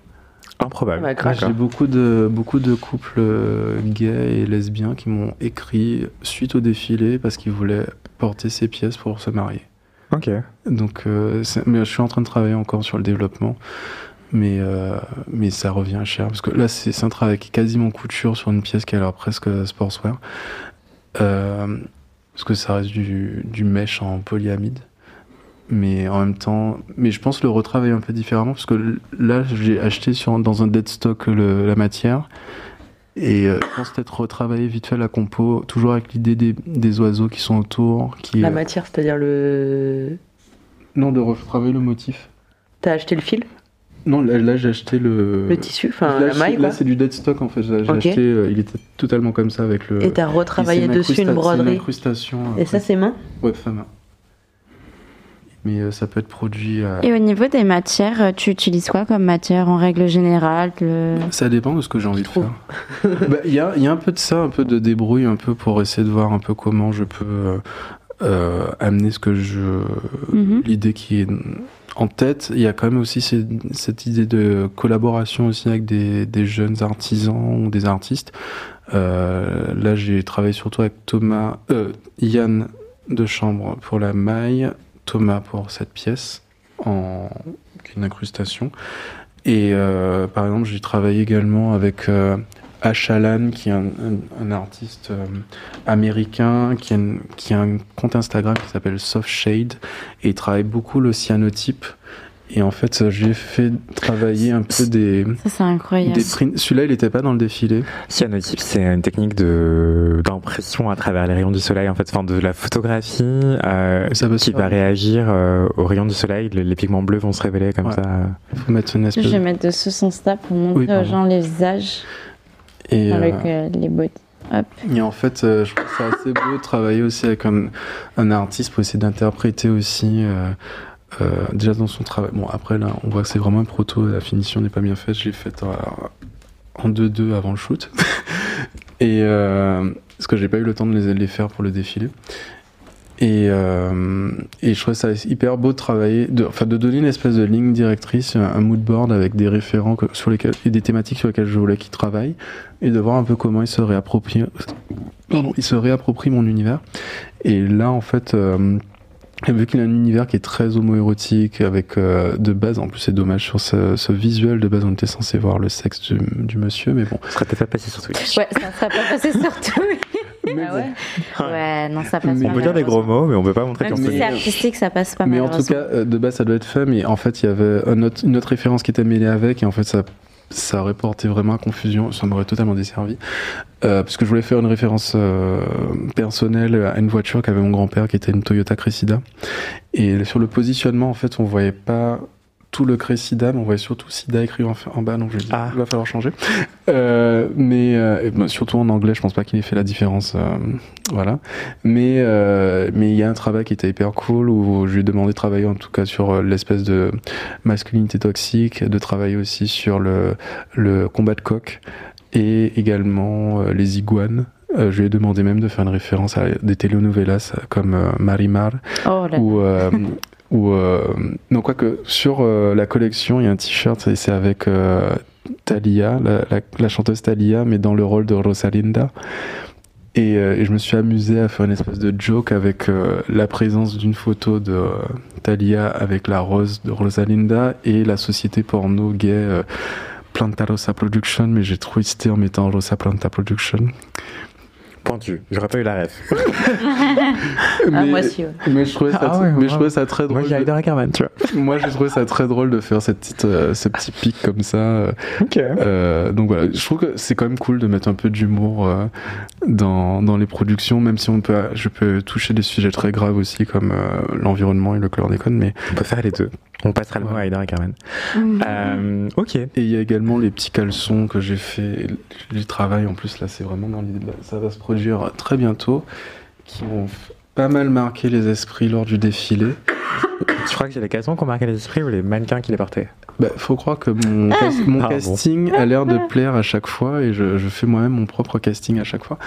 Improbable. j'ai beaucoup de, beaucoup de couples euh, gays et lesbiens qui m'ont écrit suite au défilé parce qu'ils voulaient porter ces pièces pour se marier. Ok. Donc, mais je suis en train de travailler encore sur le développement mais, euh, mais ça revient cher. Parce que là, c'est un travail qui est quasiment couture sur une pièce qui a l'air presque sportswear. Euh, parce que ça reste du, du mesh en polyamide. Mais en même temps, mais je pense le retravailler un peu différemment parce que là, j'ai acheté sur, dans un dead stock le, la matière. Et euh, je pense peut-être retravailler vite fait la compo, toujours avec l'idée des, des, oiseaux qui sont autour. Qui, la matière, c'est-à-dire le. Non, de retravailler le motif. T'as acheté le fil? Non, là, j'ai acheté le. Le tissu, enfin la maille. Là, c'est du dead stock en fait. J'ai acheté, euh, il était totalement comme ça avec le. Et t'as retravaillé dessus une broderie. Une incrustation. Et ça, c'est main Ouais, fait main. Mais euh, ça peut être produit. Et au niveau des matières, euh, tu utilises quoi comme matière en règle générale Ça dépend de ce que j'ai envie de faire. Bah, il y, a, y, a, un peu de ça, un peu de débrouille, un peu pour essayer de voir un peu comment je peux euh, amener ce que je. Mhm. L'idée qui est en tête. Il y a quand même aussi cette, idée de collaboration aussi avec des, jeunes artisans ou des artistes. Euh, là, j'ai travaillé surtout avec Thomas, euh, Yann de Chambre pour la maille, Thomas pour cette pièce en une incrustation. Et euh, par exemple, j'ai travaillé également avec euh, Achalan, qui est un, artiste euh, américain, qui a, qui a, un compte Instagram qui s'appelle Soft Shade, et il travaille beaucoup le cyanotype. Et en fait, j'ai fait travailler un peu des. Ça, c'est incroyable. Celui-là, il n'était pas dans le défilé. Cyanotype, c'est une technique de d'impression à travers les rayons du soleil, en fait, enfin, de la photographie euh, qui va réagir euh, aux rayons du soleil. Les, pigments bleus vont se révéler comme ça. Il faut mettre une espèce. Je vais mettre de ce sens-là pour montrer aux gens les visages. Et, avec euh, les bottes. Et en fait, euh, je trouve ça assez beau de travailler aussi avec un, un artiste pour essayer d'interpréter aussi. Euh, euh, déjà dans son travail. Bon, après là, on voit que c'est vraiment un proto, la finition n'est pas bien faite. Je l'ai faite en 2-2 avant le shoot. Et parce que j'ai pas eu le temps de les, les faire pour le défilé. Et, euh, et, je trouvais ça hyper beau de travailler, de, enfin de donner une espèce de ligne directrice, un, mood board avec des référents sur lesquels, et des thématiques sur lesquelles je voulais qu'ils travaillent, et de voir un peu comment ils se réapproprient, pardon, ils se réapproprient mon univers. Et là, en fait, euh, vu qu'il a un univers qui est très homoérotique, avec euh, de base, en plus c'est dommage sur ce, ce, visuel, de base on était censé voir le sexe du, du monsieur, mais bon. Ça serait peut-être pas passé sur Twitch. Ouais, ça serait pas passé sur Twitch. Ah ouais. ouais, non, ça passe pas. On peut dire des gros mots, mais on peut pas montrer Même si c'est artistique, ça passe pas Mais en tout cas, euh, de base, ça doit être fait. Mais en fait, il y avait une autre, une autre référence qui était mêlée avec, et en fait, ça ça aurait porté vraiment à confusion, ça m'aurait totalement desservi. Euh, parce que je voulais faire une référence euh, personnelle à une voiture qu'avait mon grand-père qui était une Toyota Cressida. Et sur le positionnement, en fait, on voyait pas tout le Cressida, mais on voyait surtout Sida écrit en, en bas, donc je dit, ah. il va falloir changer. Euh, mais euh, ben, surtout en anglais, je pense pas qu'il ait fait la différence. Euh, voilà. Mais euh, mais il y a un travail qui était hyper cool où je lui ai demandé de travailler en tout cas sur l'espèce de masculinité toxique, de travailler aussi sur le, le combat de coq et également les iguanes. Euh, je lui ai demandé même de faire une référence à des telenovelas comme Marimar oh ou ou euh, non quoique sur euh, la collection il y a un t-shirt et c'est avec euh, Thalia la, chanteuse Thalia mais dans le rôle de Rosalinda. Et, et, je me suis amusé à faire une espèce de joke avec la présence d'une photo de Thalia avec la rose de Rosalinda et la société porno gay Planta Rosa Production mais j'ai trop hésité en mettant Rosa Planta Production pointu. J'aurais pas eu la ref. mais, ah, moi aussi. Mais je trouvais ça, ah mais je trouvais ça très drôle. Moi, j'ai de... Tu vois. moi, j'ai trouvé ça très drôle de faire cette petite, euh, ce petit pic comme ça. Euh, ok. Euh, donc voilà, je trouve que c'est quand même cool de mettre un peu d'humour euh, dans, dans les productions, même si on peut, je peux toucher des sujets très graves aussi comme l'environnement et le chlordécone, mais on peut faire les deux. On passera le mot à Aida et Carmen. Ok. Et il y a également les petits caleçons que j'ai fait. Les travail en plus, là, c'est vraiment dans l'idée. Ça va se produire très bientôt. Qui vont pas mal marquer les esprits lors du défilé. Tu crois que c'est les caleçons qui ont marqué les esprits ou les mannequins qui les portaient? Bah, faut croire que mon, ah. mon ah, casting a l'air de plaire à chaque fois et je, je fais moi-même mon propre casting à chaque fois.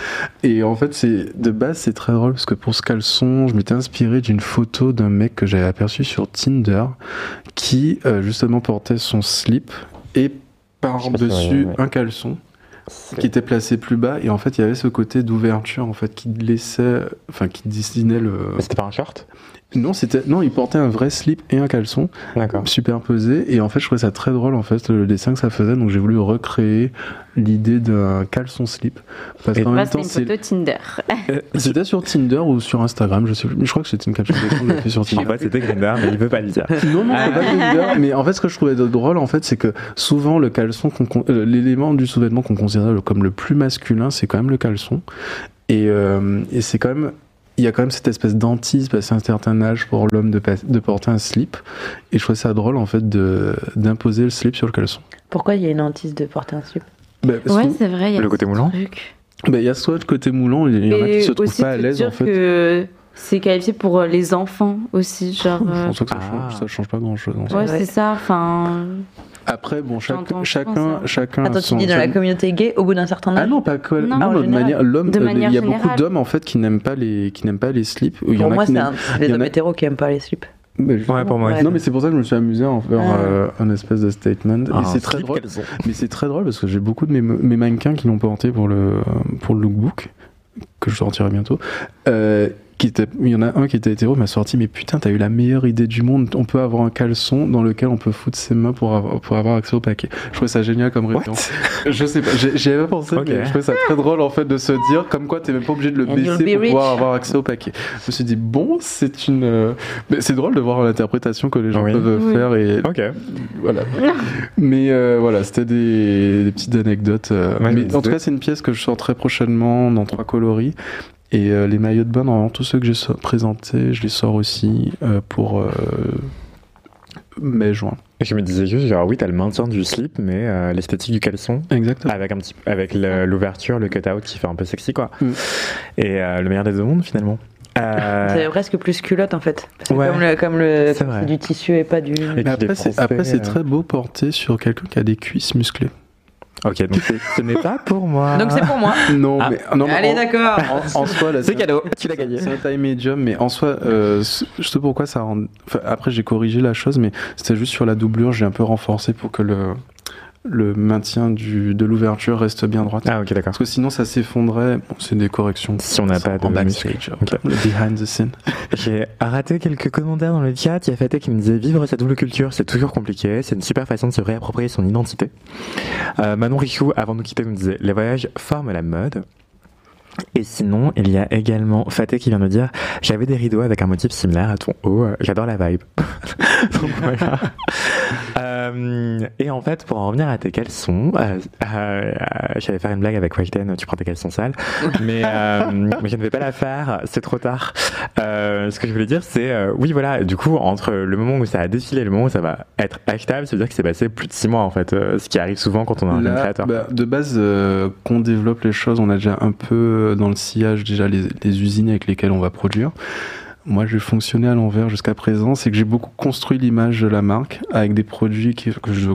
Et en fait, c'est de base, c'est très drôle parce que pour ce caleçon, je m'étais inspiré d'une photo d'un mec que j'avais aperçu sur Tinder qui euh, justement portait son slip et par-dessus un caleçon qui était placé plus bas et en fait il y avait ce côté d'ouverture en fait qui laissait enfin qui dessinait le c'était pas un short? Non, c'était non, il portait un vrai slip et un caleçon superposé et en fait, je trouvais ça très drôle en fait le dessin que ça faisait donc j'ai voulu recréer l'idée d'un caleçon slip parce qu'en même temps c'est une photo Tinder. Euh, c'était sur Tinder ou sur Instagram, je sais plus, je crois que c'était une capture que j'ai fait sur Tinder. En fait, c'était Grinder, mais il veut pas le dire. Non non, c'est pas Grinder, mais en fait ce que je trouvais drôle en fait, c'est que souvent le caleçon euh, l'élément du sous-vêtement qu'on considère comme le plus masculin, c'est quand même le caleçon et, euh, et c'est quand même il y a quand même cette espèce d'antise passé un certain âge pour l'homme de, de, porter un slip. Et je trouve ça drôle en fait d'imposer le slip sur le caleçon. Pourquoi il y a une hantise de porter un slip? Bah, Ouais, c'est vrai. Y a le côté moulant bah, Il y a soit le côté moulant, il y en a qui se trouvent pas à l'aise en fait. Que c'est qualifié pour les enfants aussi, genre. Je pense que ça, change, ça change pas grand chose. Ouais, c'est ça. Enfin. Après, bon, chaque, chacun, chacun. Attends, tu dis dans la communauté gay, au bout d'un certain âge. Ah non, pas que. Non, non de manière, l'homme. Euh, il y a beaucoup d'hommes en fait qui n'aiment pas les, qui n'aiment pas les slips. Il y pour moi, c'est les hommes hétéros qui n'aiment pas les slips. ouais, pour moi. Non, mais c'est pour ça que je me suis amusé à en faire euh, un espèce de statement. et ah, c'est très drôle. Mais c'est très drôle parce que j'ai beaucoup de mes, mes mannequins qui l'ont porté pour le, pour le lookbook, que je sortirai bientôt. Euh, il y en a un qui était hétéro, m'a sorti, mais putain, t'as eu la meilleure idée du monde. On peut avoir un caleçon dans lequel on peut foutre ses mains pour avoir, pour avoir accès au paquet. Je trouvais ça génial comme réponse. je sais pas, j'y avais pas pensé, mais je trouvais ça très drôle en fait de se dire comme quoi t'es même pas obligé de le baisser pour pouvoir avoir accès au paquet. Je me suis dit, bon, c'est une. Euh, c'est drôle de voir l'interprétation que les gens peuvent faire et. Ok. Voilà. mais euh, voilà, c'était des, des, petites anecdotes. Euh, mais en tout cas, c'est une pièce que je sors très prochainement dans trois coloris. Et euh, les maillots de bain, normalement, tous ceux que j'ai présentés, je les sors aussi euh, pour euh, mai-juin. Et je me disais juste, genre, oui, t'as le maintien du slip, mais l'esthétique du caleçon. Exactement. Avec, un petit, avec l'ouverture, le cut-out qui fait un peu sexy, quoi. Mm. Et le meilleur des deux mondes, finalement. C'est presque plus culotte en fait. Comme le, comme le du tissu et pas du. Et après, c'est très beau porté sur quelqu'un qui a des cuisses musclées. Ok, donc ce n'est pas pour moi. Donc c'est pour moi. Non, ah. mais non, allez d'accord. En, soi, c'est cadeau. Tu l'as gagné. C'est un taille médium, mais en soi, euh, je sais pourquoi ça rend. Enfin, après, j'ai corrigé la chose, mais c'était juste sur la doublure, j'ai un peu renforcé pour que le le maintien du, de l'ouverture reste bien droite. Ah ok d'accord. Parce que sinon ça s'effondrait. Bon, c'est des corrections. Si on n'a pas de backstage, le behind the scene. J'ai raté quelques commentaires dans le chat. Il y a Faté qui me disait vivre sa double culture, c'est toujours compliqué. C'est une super façon de se réapproprier son identité. Euh, Manon Ricou, avant de nous quitter, nous disait les voyages forment la mode. Et sinon, il y a également Faté qui vient me dire J'avais des rideaux avec un motif similaire à ton haut, j'adore la vibe. Donc voilà. Euh, et en fait, pour en revenir à tes caleçons, euh, euh, j'allais faire une blague avec Whiten, tu prends tes caleçons sales, mais, mais je ne vais pas la faire, c'est trop tard. ce que je voulais dire, c'est oui, voilà, du coup, entre le moment où ça a défilé et le moment où ça va être achetable, ça veut dire que c'est passé plus de six mois en fait, ce qui arrive souvent quand on a un créateur. Bah, de base, qu'on développe les choses, on a déjà un peu dans le sillage déjà les, les usines avec lesquelles on va produire. Moi, j'ai fonctionné à l'envers jusqu'à présent. C'est que j'ai beaucoup construit l'image de la marque avec des produits qui, que je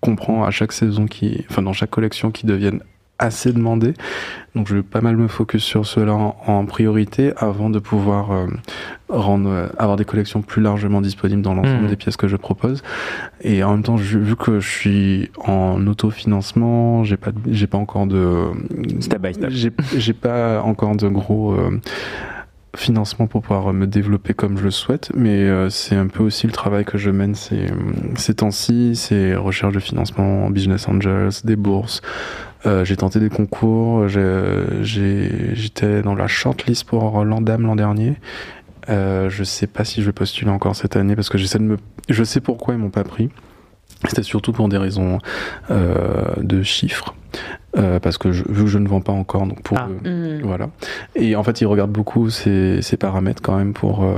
comprends à chaque saison, qui, enfin dans chaque collection, qui deviennent assez demandés. Donc, je vais pas mal me focus sur cela en, priorité avant de pouvoir euh, rendre, euh, avoir des collections plus largement disponibles dans l'ensemble mmh. des pièces que je propose. Et en même temps, vu que je suis en autofinancement, j'ai pas, j'ai pas encore de, step by step. J'ai pas encore de gros euh, financement pour pouvoir me développer comme je le souhaite, mais euh, c'est un peu aussi le travail que je mène ces, ces temps-ci, c'est recherche de financement, business angels, des bourses. Euh, j'ai tenté des concours, j'étais dans la shortlist pour l'Andam l'an dernier. Euh, je sais pas si je vais postuler encore cette année parce que j'essaie de me, je sais pourquoi ils m'ont pas pris. C'était surtout pour des raisons euh, de chiffres. Euh, parce que je, vu que je ne vends pas encore, donc pour ah. mm. voilà. Et en fait, ils regardent beaucoup ces, ces paramètres quand même pour euh,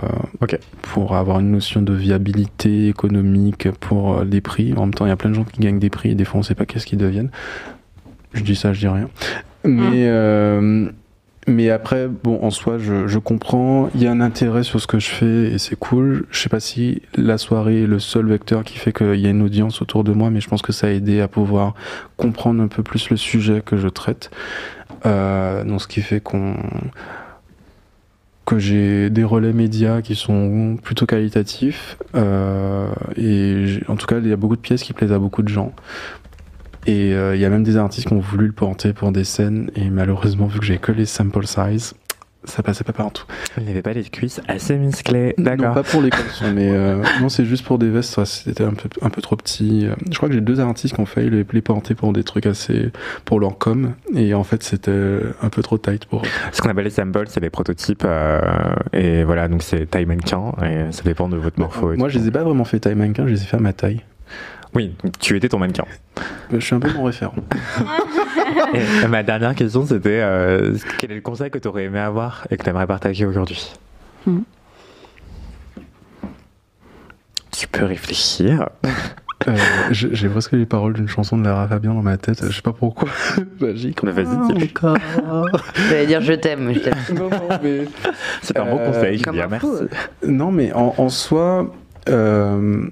pour avoir une notion de viabilité économique pour les prix. En même temps, il y a plein de gens qui gagnent des prix et des fois on ne sait pas qu'est-ce qu'ils deviennent. Je dis ça, je dis rien. Mais mm. Mais après, bon, en soi, je, je, comprends. Il y a un intérêt sur ce que je fais et c'est cool. Je sais pas si la soirée est le seul vecteur qui fait qu'il y a une audience autour de moi, mais je pense que ça a aidé à pouvoir comprendre un peu plus le sujet que je traite. Euh, donc, ce qui fait qu'on que j'ai des relais médias qui sont plutôt qualitatifs euh, et en tout cas il y a beaucoup de pièces qui plaisent à beaucoup de gens et euh, il y a même des artistes qui ont voulu le porter pour des scènes, et malheureusement, vu que j'ai que les sample size, ça passait pas partout. Il n'y avait pas les cuisses assez musclées, d'accord. Non, pas pour les caleçons, mais euh, non, c'est juste pour des vestes, c'était un peu, un peu trop petit. Je crois que j'ai deux artistes qui ont failli les, les, porter pour des trucs assez, pour leur com, et en fait, c'était un peu trop tight pour. Ce qu'on appelle les samples, c'est les prototypes, euh, et voilà, donc c'est taille mannequin, et ça dépend de votre morpho. Moi, je les ai pas vraiment fait taille mannequin, je les ai fait à ma taille. Oui, tu étais ton mannequin. Je suis un peu mon référent. et, ma dernière question, c'était euh, quel est le conseil que tu aurais aimé avoir et que tu aimerais partager aujourd'hui? Hmm. Tu peux réfléchir. Euh, j'ai presque les paroles d'une chanson de Lara Fabian dans ma tête. Je sais pas pourquoi. Magique. Mais vas-y, J'allais dire je t'aime. C'est un bon euh, conseil. Bien, merci. Non, mais en, en soi, euh,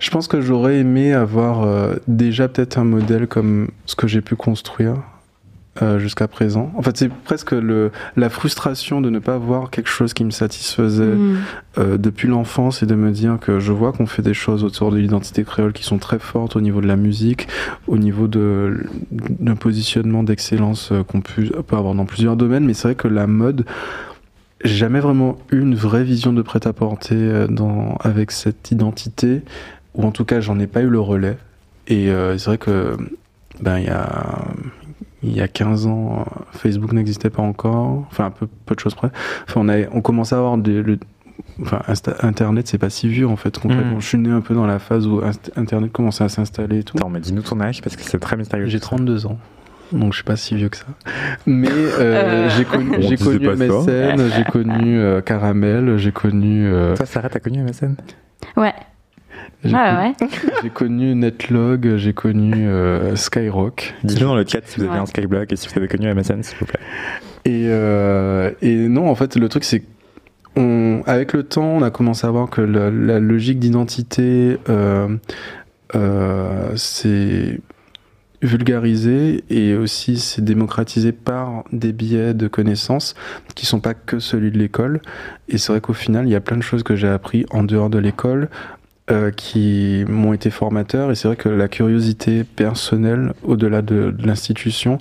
je pense que j'aurais aimé avoir euh, déjà peut-être un modèle comme ce que j'ai pu construire euh, jusqu'à présent. En fait, c'est presque le, la frustration de ne pas voir quelque chose qui me satisfaisait mm. euh, depuis l'enfance et de me dire que je vois qu'on fait des choses autour de l'identité créole qui sont très fortes au niveau de la musique, au niveau de d'un positionnement d'excellence qu'on peut, peut avoir dans plusieurs domaines. Mais c'est vrai que la mode jamais vraiment eu une vraie vision de prêt-à-porter euh, dans, avec cette identité, ou en tout cas, j'en ai pas eu le relais. Et euh, c'est vrai que, ben, il y a, il y a 15 ans, Facebook n'existait pas encore, enfin, un peu, peu de choses près. Enfin, on, a, on commençait à avoir des, le, enfin, Internet, c'est pas si vieux en fait. Concrètement, mmh. je suis né un peu dans la phase où Internet commençait à s'installer et tout. Attends, mais dis-nous ton âge parce que c'est très mystérieux. J'ai 32 ans donc je suis pas si vieux que ça. Mais euh, euh. j'ai connu, j'ai connu MSN, j'ai connu euh, Caramel, j'ai connu. Toi, Sarah, t'as connu MSN Ouais. J'ai ouais. J'ai connu Netlog, j'ai connu Skyrock. Dites-nous dans le chat si vous avez un Skyblog et si vous avez connu MSN, s'il vous plaît. Et, et non, en fait, le truc, c'est on, avec le temps, on a commencé à voir que la, la logique d'identité, c'est vulgarisé et aussi c'est démocratisé par des biais de connaissances qui sont pas que celui de l'école. Et c'est vrai qu'au final, il y a plein de choses que j'ai appris en dehors de l'école euh, qui m'ont été formateurs. Et c'est vrai que la curiosité personnelle, au-delà de, l'institution,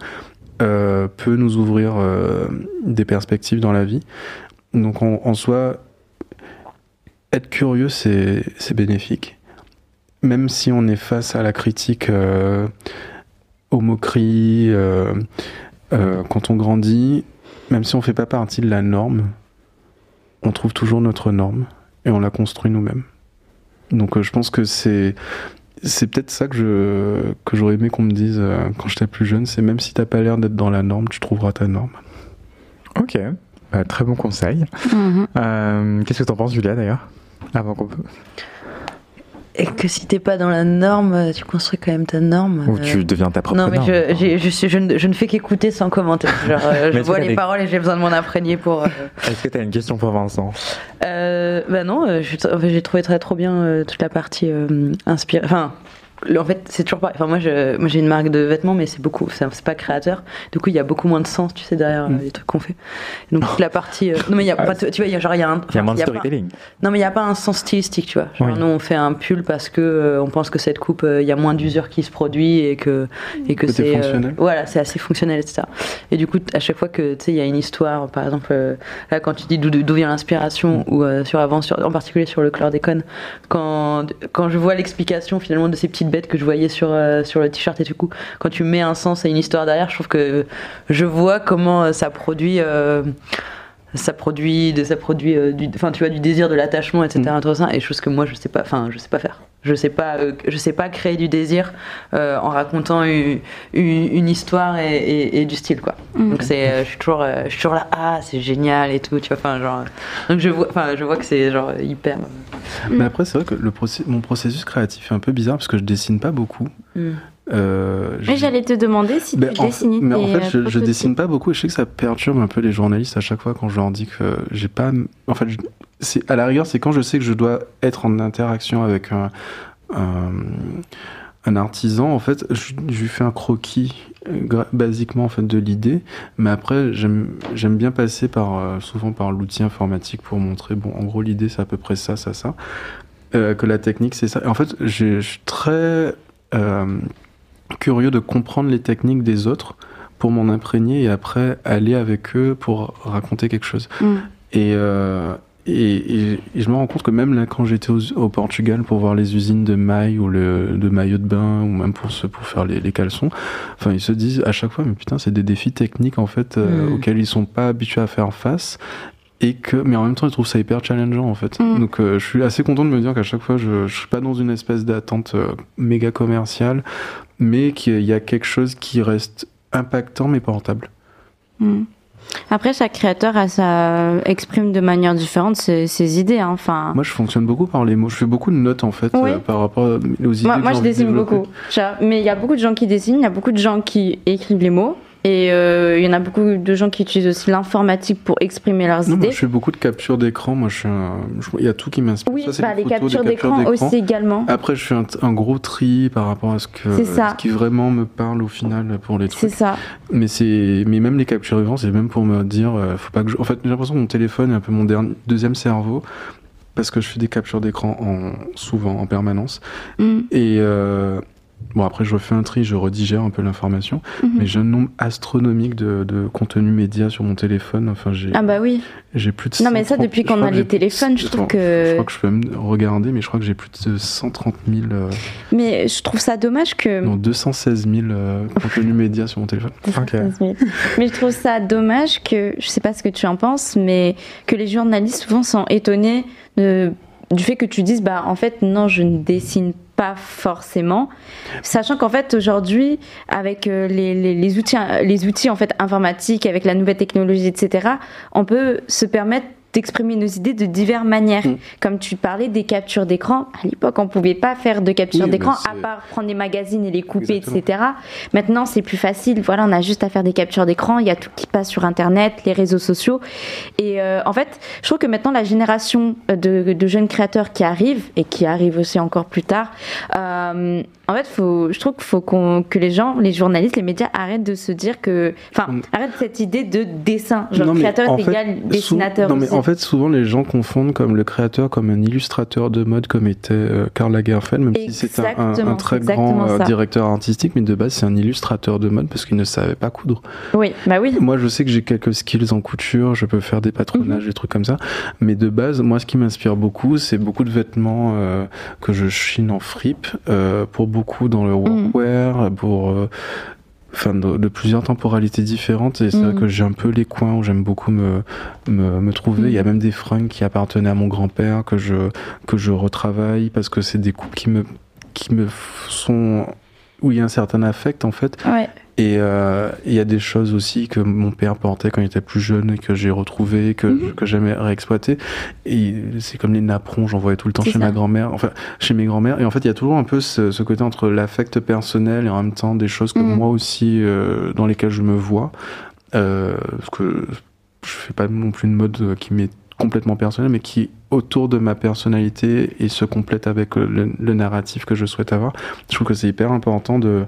euh, peut nous ouvrir euh, des perspectives dans la vie. Donc en, en soi, être curieux, c'est bénéfique. Même si on est face à la critique aux moqueries, euh, euh, quand on grandit, même si on fait pas partie de la norme, on trouve toujours notre norme et on la construit nous-mêmes. Donc euh, je pense que c'est c'est peut-être ça que je que j'aurais aimé qu'on me dise quand j'étais plus jeune, c'est même si t'as pas l'air d'être dans la norme, tu trouveras ta norme. Ok, bah, très bon conseil. Mm-hmm. Qu'est-ce que t'en penses, Julia, d'ailleurs, avant qu'on peut et que si t'es pas dans la norme, tu construis quand même ta norme. Ou tu deviens ta propre norme. Non, mais je, je, suis, je, ne, je, ne, fais qu'écouter sans commenter. Genre, euh, je vois les paroles et j'ai besoin de m'en imprégner pour. Euh, Est-ce que tu as une question pour Vincent? Euh, Bah non, j'ai trouvé très trop bien toute la partie inspirée. Enfin, en fait, c'est toujours pas. Enfin, moi, je, moi, j'ai une marque de vêtements, mais c'est beaucoup. C'est pas créateur. Du coup, il y a beaucoup moins de sens, tu sais, derrière mm. les trucs qu'on fait. donc la partie. Euh, non, mais il y a pas. Tu vois, il y a genre, il y a un. Il y a moins de storytelling. non, mais il y a pas un sens stylistique, tu vois. Genre, nous, on fait un pull parce que euh, on pense que cette coupe, euh, il y a moins d'usure qui se produit et que et que c'est. voilà, c'est assez fonctionnel, etc. Et du coup, à chaque fois que tu sais, il y a une histoire, par exemple, là, quand tu dis d'où vient l'inspiration mm. ou sur avant, sur, en particulier sur le chlordécone, quand quand je vois l'explication finalement de ces petites que je voyais sur, euh, sur le t-shirt et du coup, quand tu mets un sens et une histoire derrière, je trouve que je vois comment euh, ça produit. Euh, ça produit, de, ça produit du, enfin, tu vois, du désir, de l'attachement, etc. Mm. Et chose que moi, je sais pas, enfin, je sais pas faire. Je sais pas, je sais pas créer du désir en racontant une, une, histoire et, du style, quoi. Mm. Donc c'est, je suis toujours, je suis toujours là, ah, c'est génial et tout, tu vois. Enfin, genre, donc je vois, enfin, je vois que c'est genre hyper. Mais après, c'est vrai que le mon processus créatif est un peu bizarre parce que je dessine pas beaucoup. Euh, mais j'allais te demander si ben, tu dessinais. Mais en fait, je, je dessine pas beaucoup et je sais que ça perturbe un peu les journalistes à chaque fois quand je leur dis que j'ai pas. En fait, c'est à la rigueur, c'est quand je sais que je dois être en interaction avec un, un, artisan. En fait, je, lui fais un croquis basiquement en fait de l'idée, mais après j'aime bien passer par euh, souvent par l'outil informatique pour montrer bon en gros l'idée c'est à peu près ça ça ça euh, que la technique c'est ça. Et en fait, je suis très euh, curieux de comprendre les techniques des autres pour m'en imprégner et après aller avec eux pour raconter quelque chose. Mm. Et, euh, et, et, je me rends compte que même là, quand j'étais au, Portugal pour voir les usines de mailles ou le, de maillots de bain ou même pour, pour faire les, les, caleçons, enfin, ils se disent à chaque fois, mais putain, c'est des défis techniques en fait mm. auxquels ils sont pas habitués à faire face et que mais en même temps je trouve ça hyper challengeant en fait mm. donc euh, je suis assez content de me dire qu'à chaque fois je, je suis pas dans une espèce d'attente euh, méga commerciale mais qu'il y a quelque chose qui reste impactant mais pas rentable mm. Après, chaque créateur a sa... exprime de manière différente ses, idées. Hein. Enfin... Moi, je fonctionne beaucoup par les mots. Je fais beaucoup de notes, en fait, euh, par rapport aux idées. Moi, moi je dessine beaucoup. Mais il y a beaucoup de gens qui dessinent, il y a beaucoup de gens qui écrivent les mots. Et euh, il y en a beaucoup de gens qui utilisent aussi l'informatique pour exprimer leurs idées. Moi, je fais beaucoup de captures d'écran. Moi, je, il y a tout qui m'inspire. Oui, bah, les, captures d'écran aussi également. Après, je fais un, gros tri par rapport à ce, que, ce qui vraiment me parle au final pour les trucs. C'est ça. Mais c'est, mais même les captures d'écran, c'est même pour me dire, euh, faut pas que En fait, j'ai l'impression que mon téléphone est un peu mon dernier, deuxième cerveau parce que je fais des captures d'écran en, souvent en permanence. Mm. Et euh, Bon, après, je refais un tri, je redigère un peu l'information, mhm. mais j'ai un nombre astronomique de, de contenu média sur mon téléphone. Enfin, j'ai, ah, bah oui. J'ai plus de Non, mais ça, depuis qu'on a les téléphones, je trouve que. Je crois que je peux même regarder, mais je crois que j'ai plus de 130 000. Euh, mais je trouve ça dommage que. Non, 216 000 euh, contenus médias sur mon téléphone. mais je trouve ça dommage que, je sais pas ce que tu en penses, mais que les journalistes souvent sont étonnés de du fait que tu dises bah en fait non je ne dessine pas forcément. Sachant qu'en fait aujourd'hui avec euh, les, les, outils les outils en fait informatiques avec la nouvelle technologie etc on peut se permettre d'exprimer nos idées de diverses manières. Mm. Comme tu parlais des captures d'écran, à l'époque, on pouvait pas faire de capture d'écran à part prendre des magazines et les couper, etc. Maintenant, c'est plus facile. Voilà, on a juste à faire des captures d'écran. Il y a tout qui passe sur Internet, les réseaux sociaux. Et euh, en fait, je trouve que maintenant, la génération de, de, jeunes créateurs qui arrivent et qui arrivent aussi encore plus tard, euh, en fait, faut, je trouve qu'il faut que les gens, les journalistes, les médias arrêtent de se dire que. Enfin, mm. arrêtent cette idée de dessin. Genre, créateur égal dessinateur. Non, mais en fait, souvent, les gens confondent comme le créateur comme un illustrateur de mode, comme était euh, Karl Lagerfeld, même si c'est un, un, très grand euh, directeur artistique, mais de base, c'est un illustrateur de mode parce qu'il ne savait pas coudre. Oui, bah oui. Moi, je sais que j'ai quelques skills en couture, je peux faire des patronages, mhm. des trucs comme ça. Mais de base, moi, ce qui m'inspire beaucoup, c'est beaucoup de vêtements euh, que je chine en fripe pour beaucoup dans le mhm. workwear, pour enfin de, plusieurs temporalités différentes et c'est vrai mhm. que j'ai un peu les coins où j'aime beaucoup me, me, trouver il y a mhm. même des fringues qui appartenaient à mon grand-père que je que je retravaille parce que c'est des coupes qui me qui me sont où il y a un certain affect en fait ouais. Et euh, il y a des choses aussi que mon père portait quand il était plus jeune et que j'ai retrouvé, que, mm que j'aimais réexploiter. Et c'est comme les napperons, j'en voyais tout le temps chez ma grand-mère, enfin chez mes grand-mères. Et en fait, il y a toujours un peu ce, ce côté entre l'affect personnel et en même temps des choses que mhm. moi aussi, euh, dans lesquelles je me vois. Euh, parce que je fais pas non plus une mode qui m'est complètement personnelle, mais qui autour de ma personnalité et se complète avec le, le narratif que je souhaite avoir. Je trouve que c'est hyper important de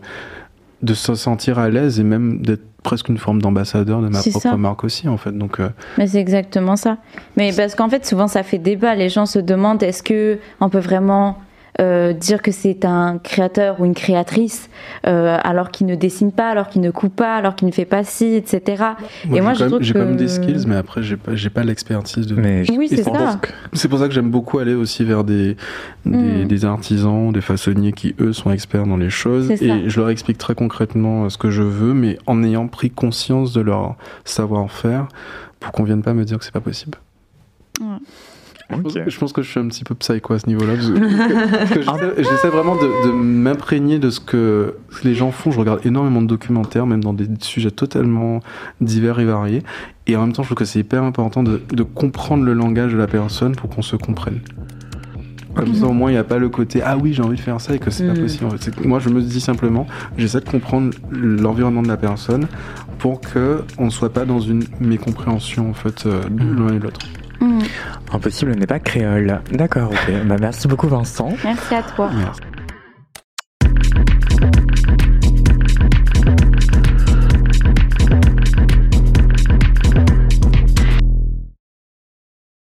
de se sentir à l'aise et même d'être presque une forme d'ambassadeur de ma propre marque aussi en fait. Donc euh, mais c'est exactement ça. Mais parce qu'en fait souvent ça fait débat. Les gens se demandent est-ce que on peut vraiment euh, dire que c'est un créateur ou une créatrice euh, alors qu'il ne dessine pas, alors qu'il ne coupe pas, alors qu'il ne fait pas ci, etc. Moi, et moi, j'ai quand, même des skills, mais après, j'ai pas, pas l'expertise de. Mais oui, c'est ça. C'est pour ça que j'aime beaucoup aller aussi vers des, des, mm. des, artisans, des façonniers qui eux sont experts dans les choses, et je leur explique très concrètement euh, ce que je veux, mais en ayant pris conscience de leur savoir-faire, pour qu'on vienne pas me dire que c'est pas possible. Ouais. Je, pense, que je suis un petit peu psycho à ce niveau-là. J'essaie vraiment de, m'imprégner de ce que les gens font. Je regarde énormément de documentaires, même dans des sujets totalement divers et variés. Et en même temps, je trouve que c'est hyper important de, comprendre le langage de la personne pour qu'on se comprenne. Comme ça, au moins, il n'y a pas le côté ah oui, j'ai envie de faire ça et que c'est pas mm. possible. moi, je me dis simplement, j'essaie de comprendre l'environnement de la personne pour que on ne soit pas dans une mécompréhension en fait euh, l'un et l'autre. Impossible n'est pas créole. D'accord, ok. Bah, merci beaucoup Vincent. Merci à toi. Merci.